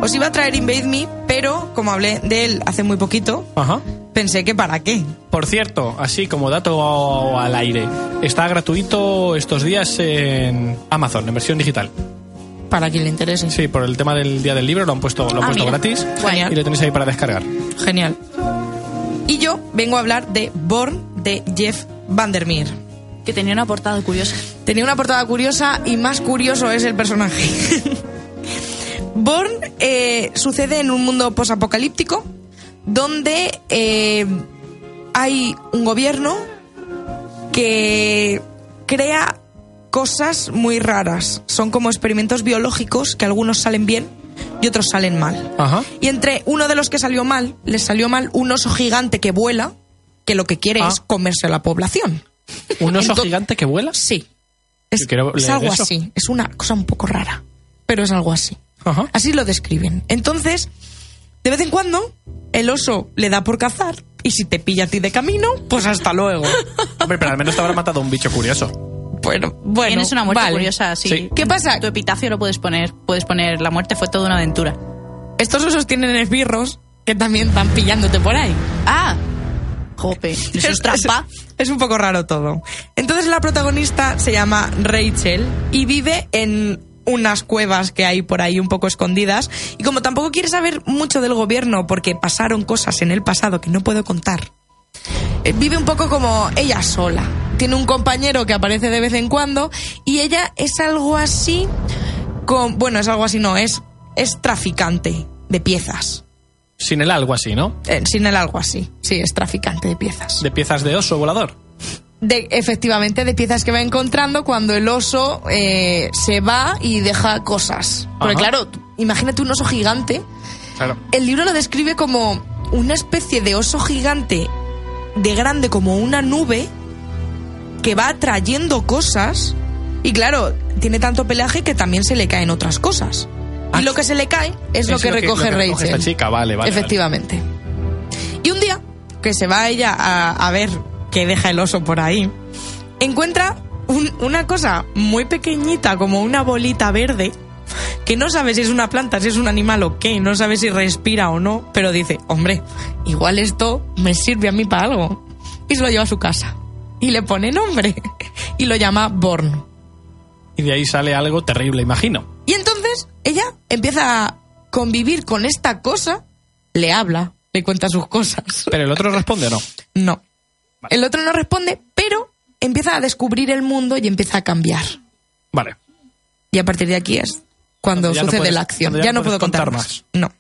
Os iba a traer Invade Me, pero como hablé de él hace muy poquito, Ajá. Pensé que para qué. Por cierto, así como dato al aire, está gratuito estos días en Amazon, en versión digital. Para quien le interese. Sí, por el tema del día del libro lo han puesto, lo han Ah, puesto mira. gratis Genial. y lo tenéis ahí para descargar. Genial. Y yo vengo a hablar de Born de Jeff Vandermeer. Que tenía una portada curiosa. Tenía una portada curiosa y más curioso es el personaje. Born eh, sucede en un mundo posapocalíptico donde eh, hay un gobierno que crea cosas muy raras. Son como experimentos biológicos que algunos salen bien y otros salen mal. Ajá. Y entre uno de los que salió mal, les salió mal un oso gigante que vuela, que lo que quiere Ah. es comerse a la población. ¿Un oso gigante que vuela? Sí. Es, algo eso. así. Es una cosa un poco rara. Pero es algo así. Ajá. Así lo describen. Entonces, de vez en cuando, el oso le da por cazar. Y si te pilla a ti de camino, pues hasta luego. Hombre, pero al menos te habrá matado un bicho curioso. Bueno, bueno. Tienes una muerte vale. curiosa, sí. Sí. ¿Qué pasa? Tu epitafio lo puedes poner. Puedes poner, la muerte fue toda una aventura. Estos osos tienen esbirros que también van pillándote por ahí. Ah, jope. Eso es trampa. Es un poco raro todo. Entonces la protagonista se llama Rachel y vive en unas cuevas que hay por ahí un poco escondidas y como tampoco quiere saber mucho del gobierno porque pasaron cosas en el pasado que no puedo contar, eh, vive un poco como ella sola. Tiene un compañero que aparece de vez en cuando y ella es algo así con bueno, es algo así no, es es traficante de piezas. Sin el algo así, ¿no? Eh, sin el algo así. Sí, es traficante de piezas. De piezas de oso volador. De efectivamente de piezas que va encontrando cuando el oso eh, se va y deja cosas. Porque claro, imagínate un oso gigante. Claro. El libro lo describe como una especie de oso gigante de grande como una nube que va trayendo cosas y claro, tiene tanto pelaje que también se le caen otras cosas. Ah, y lo que se le cae es, lo que recoge lo que Rachel. esta chica, vale, vale. Efectivamente. Y un día que se va ella a, a ver que deja el oso por ahí, encuentra un- una cosa muy pequeñita, como una bolita verde, que no sabe si es una planta, si es un animal o qué, no sabe si respira o no, pero dice, hombre, igual esto me sirve a mí para algo. Y se lo lleva a su casa. Y le pone nombre. Y lo llama Born. Y de ahí sale algo terrible, imagino. Y entonces ella empieza a convivir con esta cosa, le habla, le cuenta sus cosas. Pero el otro responde o no. No. El otro no responde, pero empieza a descubrir el mundo y empieza a cambiar. Vale. Y a partir de aquí es cuando, no sucede puedes- la acción. Ya, ya no puedo contar, contar más. No.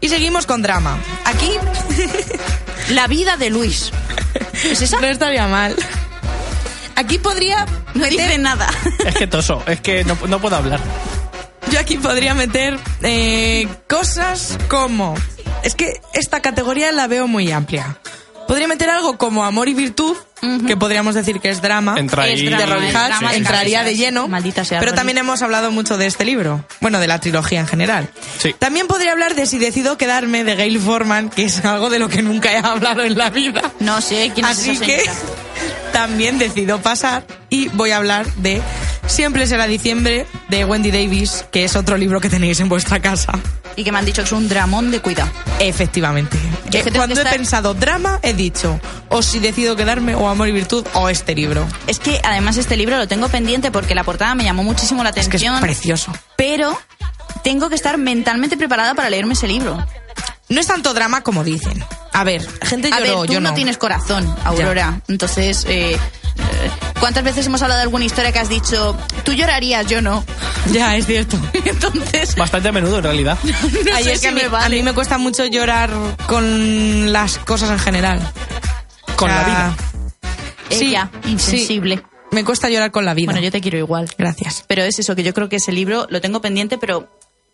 Y seguimos con drama. Aquí La vida de Luis. ¿Es esa? no estaría mal. Aquí podría No meter- dice nada. Es que toso, es que no, no puedo hablar. Yo aquí podría meter eh, cosas como... Es que esta categoría la veo muy amplia. Podría meter algo como amor y virtud, que podríamos decir que es drama. Entra Es ahí. drama, de Robin drama, entraría sí, de lleno. Maldita sea, pero Robin. también hemos hablado mucho de este libro. Bueno, de la trilogía en general. Sí. También podría hablar de Si decido quedarme de Gail Forman, que es algo de lo que nunca he hablado en la vida. No sé quién es Así esa que también decido pasar y voy a hablar de Siempre será diciembre de Wendy Davis, que es otro libro que tenéis en vuestra casa. Y que me han dicho que es un dramón de cuidado. Efectivamente. Yo es que tengo Cuando que he pensado drama, he dicho o si decido quedarme o amor y virtud o este libro. Es que además este libro lo tengo pendiente porque la portada me llamó muchísimo la Es que es atención. precioso. pero tengo que estar mentalmente preparada para leerme ese libro. No es tanto drama como dicen. A ver, gente A lloró, ver, tú yo no, no. tienes corazón, Aurora. Entonces, eh, eh, ¿cuántas veces hemos hablado de alguna historia que has dicho, tú llorarías, yo no? Ya, es cierto. Entonces, Bastante a menudo, en realidad. no Ay, sé es que si a mí, me vale. a mí me cuesta mucho llorar con las cosas en general. Con O la vida. Ella, sí, insensible. sí. Me cuesta llorar con la vida. Bueno, yo te quiero igual. Gracias. Pero es eso, que yo creo que ese libro lo tengo pendiente, pero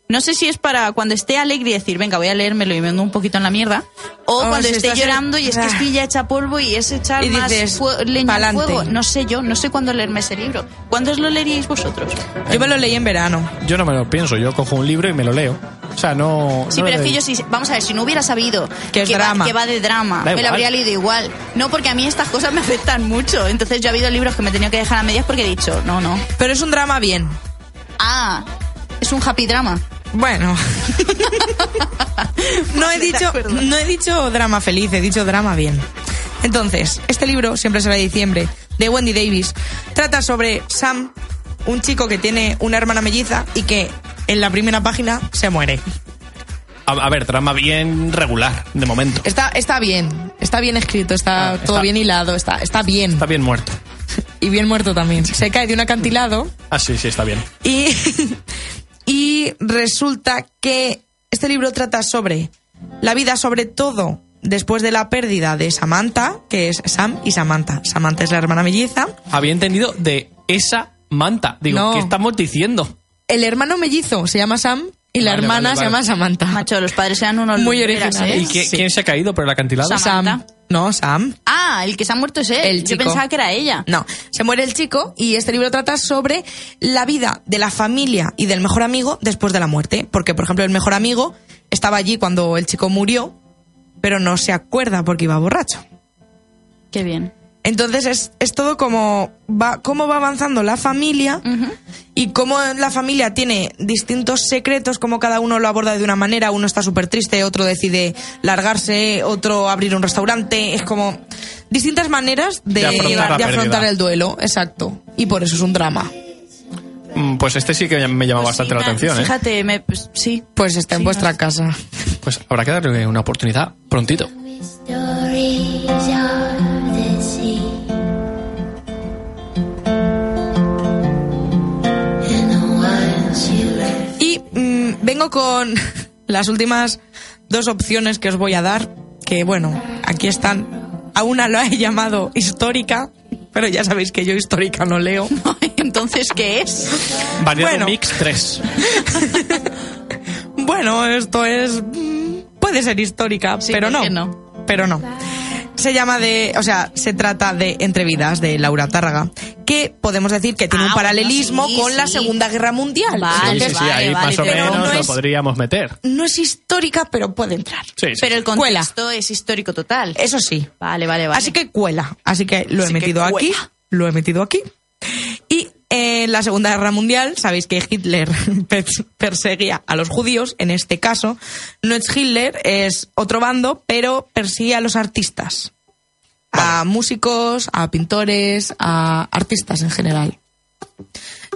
no sé si es para cuando esté alegre y decir, venga, voy a leérmelo y me vengo un poquito en la mierda, o Oh, cuando si esté en- llorando y es que Ah. estoy ya hecha polvo y es echar Y más dices, fue- leña al "Pa'lante". fuego. No sé yo, no sé cuándo leerme ese libro. ¿Cuándo os lo leeríais vosotros? Yo me lo leí en verano. Yo no me lo pienso, yo cojo un libro y me lo leo. O sea, no. Sí, no pero es que yo sí, vamos a ver, si no hubiera sabido Que es va, drama. que va de drama, Da me igual. lo habría leído igual. No, porque a mí estas cosas me afectan mucho. Entonces yo ha habido libros que me he tenido que dejar a medias porque he dicho, no, no. Pero es un drama bien. Ah, es un happy drama. Bueno. no he dicho no he dicho drama feliz, he dicho drama bien. Entonces, este libro siempre será de diciembre de Wendy Davis trata sobre Sam, un chico que tiene una hermana melliza y que en la primera página se muere. A, a ver, trama bien regular, de momento. Está está bien, está bien escrito, está Ah, todo está- bien hilado, está está bien Está bien muerto. y bien muerto también. Se cae de un acantilado Ah, sí, sí, está bien. Y, y resulta que este libro trata sobre la vida, sobre todo después de la pérdida de Samantha, que es Sam y Samantha. Samantha es la hermana melliza. Había entendido de esa manta. Digo, No. ¿qué estamos diciendo? El hermano mellizo se llama Sam Y la Vale, hermana vale, se llama Samantha. Macho, los padres eran unos Muy originales. ¿eh? ¿Y Sí. quién se ha caído por el acantilado? Sam- Sam. Samantha. No, Sam. Ah, el que se ha muerto es él. El Yo chico. pensaba que era ella. No, se muere el chico y este libro trata sobre la vida de la familia y del mejor amigo después de la muerte. Porque, por ejemplo, el mejor amigo estaba allí cuando el chico murió, pero no se acuerda porque iba borracho. Qué bien. Entonces es, es todo como va, cómo va avanzando la familia y cómo la familia tiene distintos secretos, como cada uno lo aborda de una manera. Uno está súper triste, otro decide largarse, otro abrir un restaurante. Es como distintas maneras de, De afrontar de afrontar el duelo. Exacto. Y por eso es un drama. Mm, Pues este sí que me llama Pues bastante sí, la atención, ¿eh? Fíjate, me- pues, sí. Pues está en vuestra no casa. Pues habrá que darle una oportunidad prontito. Vengo con las últimas dos opciones que os voy a dar, que bueno, aquí están. A una lo he llamado histórica, pero ya sabéis que yo histórica no leo. Entonces, ¿qué es? Variado Bueno. Mix 3. Bueno, esto es. Puede ser histórica, Sí, pero ¿por no. no? Pero no. Se llama de. O sea, se trata de Entre Vidas de Laura Tárraga, que podemos decir que tiene Ah, un paralelismo bueno, sí, con la. Segunda Guerra Mundial. Vale, sí, sí, sí, vale, ahí vale, más o menos no lo es- podríamos meter. No es histórica, pero puede entrar. Sí, sí, Pero el. Cuela. contexto es histórico total. Eso sí. Vale, vale, vale. Así que cuela. Así que lo Así he metido aquí. Lo he metido aquí. Y en la Segunda Guerra Mundial, sabéis que Hitler pers- perseguía a los judíos. En este caso, no es Hitler, es otro bando, pero persigue a los artistas. A músicos, a pintores, a artistas en general.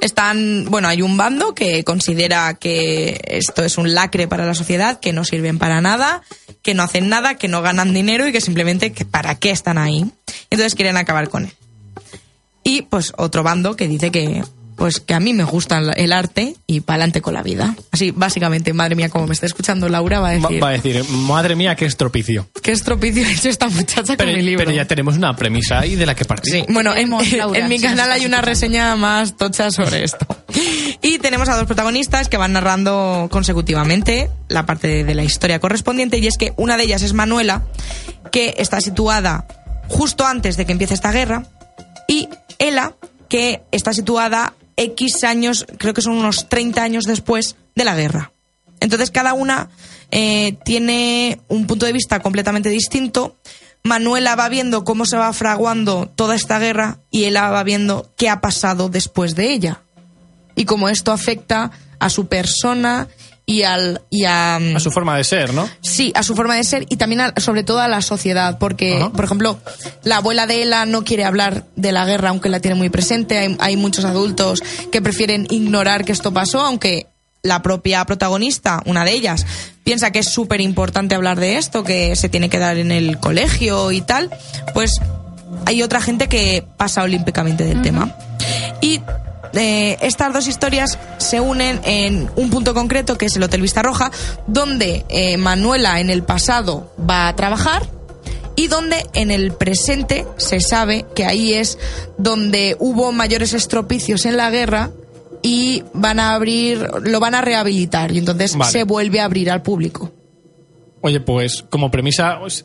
Están, bueno, hay un bando que considera que esto es un lacre para la sociedad, que no sirven para nada, que no hacen nada, que no ganan dinero y que simplemente que para qué están ahí. Entonces quieren acabar con él. Y pues otro bando que dice que pues que a mí me gusta el arte y para adelante con la vida. Así, básicamente, madre mía, como me está escuchando Laura, va a decir, va a decir, madre mía, qué estropicio. qué estropicio ha hecho esta muchacha Pero, con mi libro. pero ya tenemos una premisa ahí de la que partir. Sí, bueno, en, Queremos, Laura, en mi canal hay una reseña más tocha sobre esto. Y tenemos a dos protagonistas que van narrando consecutivamente la parte de, de la historia correspondiente y es que una de ellas es Manuela, que está situada justo antes de que empiece esta guerra, y Ela, que está situada X años, creo que son unos 30 años después de la guerra. Entonces cada una eh, tiene un punto de vista completamente distinto. Manuela va viendo cómo se va fraguando toda esta guerra y ella va viendo qué ha pasado después de ella. Y cómo esto afecta a su persona y, al, y a, A su forma de ser, ¿no? Sí, a su forma de ser y también a- sobre todo a la sociedad, porque, por ejemplo, la abuela de Ella no quiere hablar de la guerra, aunque la tiene muy presente. Hay, hay muchos adultos que prefieren ignorar que esto pasó, aunque la propia protagonista, una de ellas, piensa que es súper importante hablar de esto, que se tiene que dar en el colegio y tal. Pues hay otra gente que pasa olímpicamente del tema. Y eh, estas dos historias se unen en un punto concreto que es el Hotel Vista Roja, donde eh, Manuela en el pasado va a trabajar y donde en el presente se sabe que ahí es donde hubo mayores estropicios en la guerra y van a abrir, lo van a rehabilitar y entonces Vale. se vuelve a abrir al público. Oye, pues como premisa es-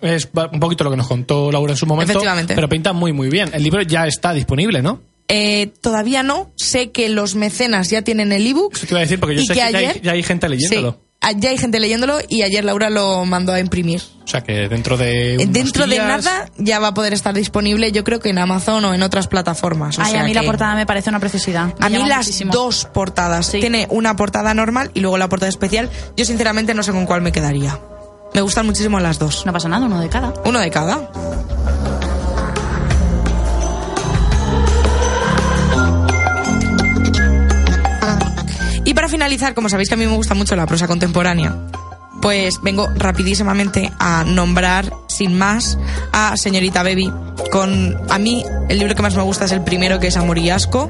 un poquito lo que nos contó Laura en su momento. Efectivamente. Pero pinta muy, muy bien. El libro ya está disponible, ¿no? Eh, todavía no, sé que los mecenas ya tienen el ebook. Eso te iba a decir porque yo y sé que, ya, hay, ya hay gente leyéndolo. Sí, ya hay gente leyéndolo y ayer Laura lo mandó a imprimir. O sea que dentro de. Eh, unos Dentro de nada ya va a poder estar disponible, yo creo que en Amazon o en otras plataformas. o Ay, sea a mí la portada me parece una preciosidad. Me A mí las muchísimo. dos portadas. Sí. Tiene una portada normal y luego la portada especial. Yo sinceramente no sé con cuál me quedaría. Me gustan muchísimo las dos. No pasa nada, uno de cada. Uno de cada. Para finalizar, como sabéis que a mí me gusta mucho la prosa contemporánea, pues vengo rapidísimamente a nombrar, sin más, a Señorita Baby. Con, a mí, el libro que más me gusta es el primero, que es Amor y Asco,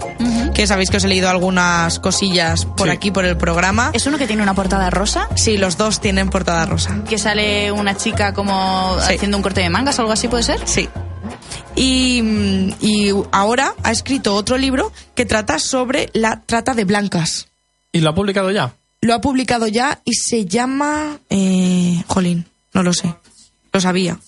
que sabéis que os he leído algunas cosillas por Sí. aquí, por el programa. Es uno que tiene una portada rosa, Sí, los dos tienen portada rosa. que sale una chica como Sí. haciendo un corte de mangas o algo así, ¿puede ser? Sí. Y, y ahora ha escrito otro libro que trata sobre la trata de blancas. ¿Y lo ha publicado ya? lo ha publicado ya y se llama... Eh, jolín, no lo sé. Lo sabía.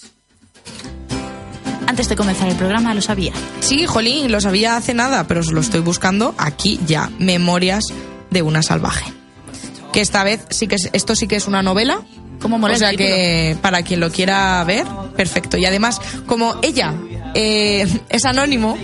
Antes de comenzar el programa lo sabía. Sí, jolín, lo sabía hace nada, pero os lo estoy buscando aquí ya. Memorias de una salvaje. Que esta vez sí que es, esto sí que es una novela. ¿Cómo mola O sea que para quien lo quiera ver, perfecto. Y además, como ella eh, es anónimo,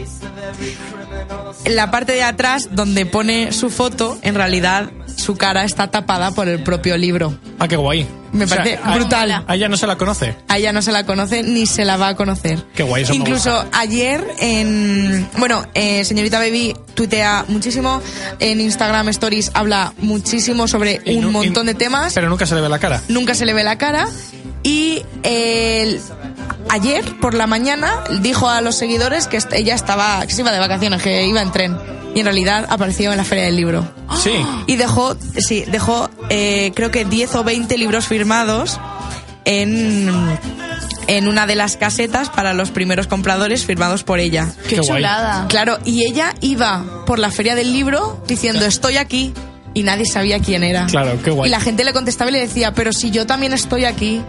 la parte de atrás donde pone su foto, en realidad su cara está tapada por el propio libro. Ah, qué guay. Me O sea, parece a- brutal. A ella no se la conoce. A ella no se la conoce ni se la va a conocer. Qué guay, eso Incluso ayer en... Bueno, eh, señorita Baby tuitea muchísimo, en Instagram Stories habla muchísimo sobre Y un montón y- de temas. Pero nunca se le ve la cara. Nunca se le ve la cara. Y el- ayer por la mañana dijo a los seguidores que ella estaba, que se iba de vacaciones, que iba en tren. Y en realidad apareció en la Feria del Libro. Sí. Y dejó, sí, dejó eh, creo que 10 o 20 libros firmados en, en una de las casetas para los primeros compradores firmados por ella. Qué, Qué chulada. Claro, y ella iba por la feria del libro diciendo estoy aquí y nadie sabía quién era. Claro, qué guay. Y la gente le contestaba y le decía, pero si yo también estoy aquí.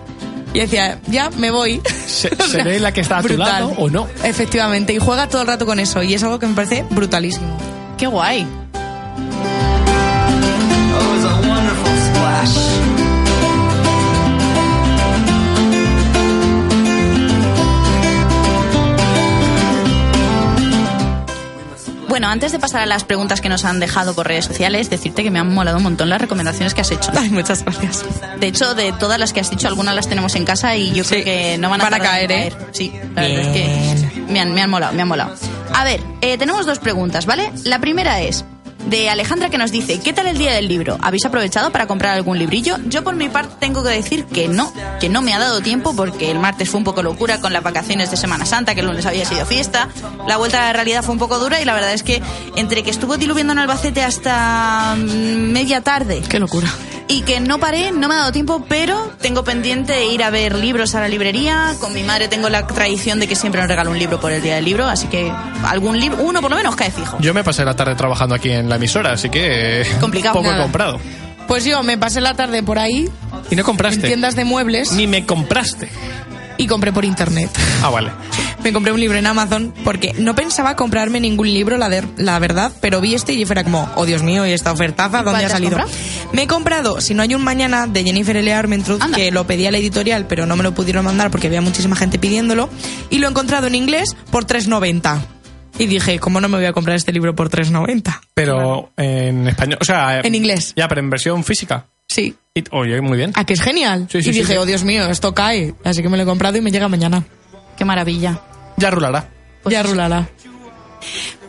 Y decía, ya, me voy. ¿Se, O sea, ¿Seré la que está a tu lado o no? Efectivamente, y juega todo el rato con eso y es algo que me parece brutalísimo. Qué guay. Oh, Bueno, antes de pasar a las preguntas que nos han dejado por redes sociales, decirte que me han molado un montón las recomendaciones que has hecho. Ay, muchas gracias. De hecho, de todas las que has dicho, algunas las tenemos en casa y yo Sí. creo que no van a, Van a caer, ¿eh? Sí, la verdad es que me han, me han molado, me han molado. A ver, eh, tenemos dos preguntas, ¿vale? La primera es de Alejandra que nos dice, ¿qué tal el día del libro? ¿Habéis aprovechado para comprar algún librillo? Yo por mi parte tengo que decir que no, que no me ha dado tiempo porque el martes fue un poco locura con las vacaciones de Semana Santa, que el lunes había sido fiesta, la vuelta a la realidad fue un poco dura y la verdad es que entre que estuvo diluviando en Albacete hasta mm, media tarde, Qué locura. Y que no paré, no me ha dado tiempo, pero tengo pendiente ir a ver libros a la librería. Con mi madre tengo la tradición de que siempre nos regala un libro por el día del libro, así que algún libro, uno por lo menos cae fijo. Yo me pasé la tarde trabajando aquí en la emisora, así que eh, Complicado, poco he nada. comprado. Pues yo me pasé la tarde por ahí, Y no en compraste. tiendas de muebles, Ni me compraste. y compré por internet. Ah, vale. Me compré un libro en Amazon porque no pensaba comprarme ningún libro, la, de- la verdad, pero vi este y fuera como, oh Dios mío, y esta ofertaza, ¿Y cuál ¿dónde ha salido? Me he comprado Si no hay un mañana de Jennifer L. Armentrout, Anda. que lo pedí a la editorial, pero no me lo pudieron mandar porque había muchísima gente pidiéndolo, y lo he encontrado en inglés por 3.90. Y dije, ¿cómo no me voy a comprar este libro por 3.90? Pero en español, o sea... En inglés. Ya, pero en versión física. Sí. Y- Oye, muy bien. ¿A que es genial? Sí, sí, y sí, dije, sí. oh Dios mío, esto cae. Así que me lo he comprado y me llega mañana. Qué maravilla. Ya rulará. Pues ya rulará.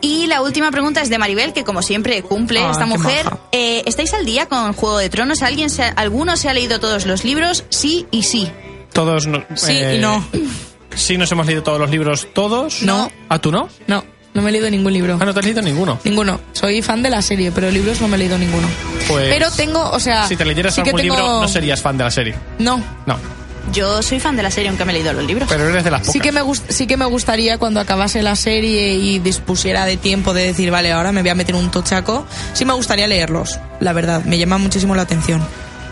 Y la última pregunta es de Maribel, que como siempre cumple Ah, esta mujer. Eh, ¿Estáis al día con Juego de Tronos? ¿Alguien se ha- ¿Alguno se ha leído todos los libros? Sí y sí. Todos... no- Sí eh, y no. Sí nos hemos leído todos los libros, todos. No. ¿A tú no? No, no me he leído ningún libro. Ah, no te has leído ninguno. Ninguno. Soy fan de la serie, pero libros no me he leído ninguno. Pues- pero tengo, o sea. Si te leyeras sí algún tengo- libro, no serías fan de la serie. No. No. Yo soy fan de la serie, aunque me he leído los libros. Pero eres de las pocas. Sí que, me sí que me gustaría cuando acabase la serie y dispusiera de tiempo de decir, vale, ahora me voy a meter un tochaco. Sí me gustaría leerlos, la verdad. Me llama muchísimo la atención.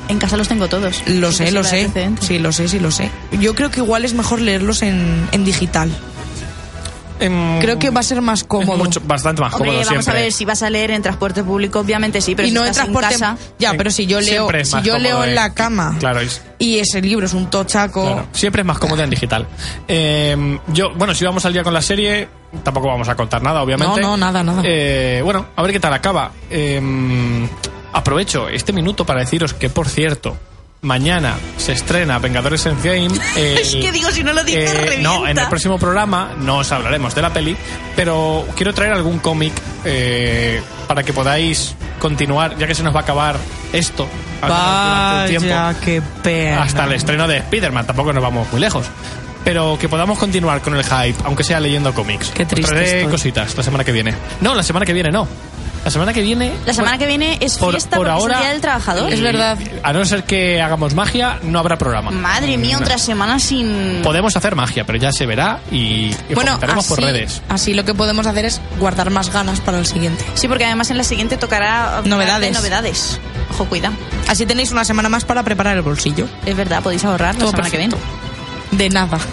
En casa los tengo todos. Lo sé, lo sé. Sí, lo sé, sí, lo sé. Yo creo que igual es mejor leerlos en, en digital. Em, Creo que va a ser más cómodo. mucho- bastante más Hombre, cómodo vamos siempre. a ver si vas a leer en transporte público, obviamente sí, pero y si no en estás transporte. en casa, Ya, pero si yo leo, si yo leo en en- la cama Claro, es- y ese libro es un tochaco. Claro, siempre es más cómodo en digital. Eh, yo, bueno, si vamos al día con la serie, tampoco vamos a contar nada, obviamente. No, no, nada, nada. Eh, bueno, a ver qué tal acaba. Eh, aprovecho este minuto para deciros que, por cierto, mañana se estrena Vengadores Endgame. el- Es que digo, si no lo dices, eh, no, en el próximo programa no os hablaremos de la peli, pero quiero traer algún cómic eh, para que podáis continuar, ya que se nos va a acabar esto. tiempo qué pena. hasta el estreno de Spider-Man, tampoco nos vamos muy lejos. Pero que podamos continuar con el hype, aunque sea leyendo cómics. Qué Os triste traeré estoy. cositas la semana que viene. No, la semana que viene no. La semana que viene. La semana que viene es por- fiesta por es ahora- el Día del Trabajador. Es verdad. A no ser que hagamos magia, no habrá programa. Madre mía, otra semana sin... Podemos hacer magia, pero ya se verá y, y Bueno, comentaremos así, por redes. así lo que podemos hacer es guardar más ganas para el siguiente. Sí, porque además en la siguiente tocará Novedades. novedades. Ojo, cuida. Así tenéis una semana más para preparar el bolsillo. Es verdad, podéis ahorrar la Todo semana que viene. De nada.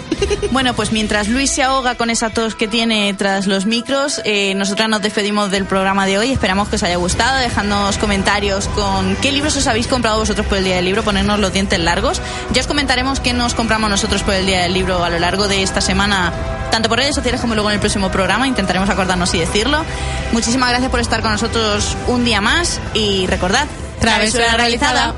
Bueno, pues mientras Luis se ahoga con esa tos que tiene tras los micros, eh, nosotras nos despedimos del programa de hoy. Esperamos que os haya gustado. Dejadnos comentarios con qué libros os habéis comprado vosotros por el Día del Libro, ponernos los dientes largos. Ya os comentaremos qué nos compramos nosotros por el Día del Libro a lo largo de esta semana, tanto por redes sociales como luego en el próximo programa. Intentaremos acordarnos y decirlo. Muchísimas gracias por estar con nosotros un día más y recordad, Travesura realizada.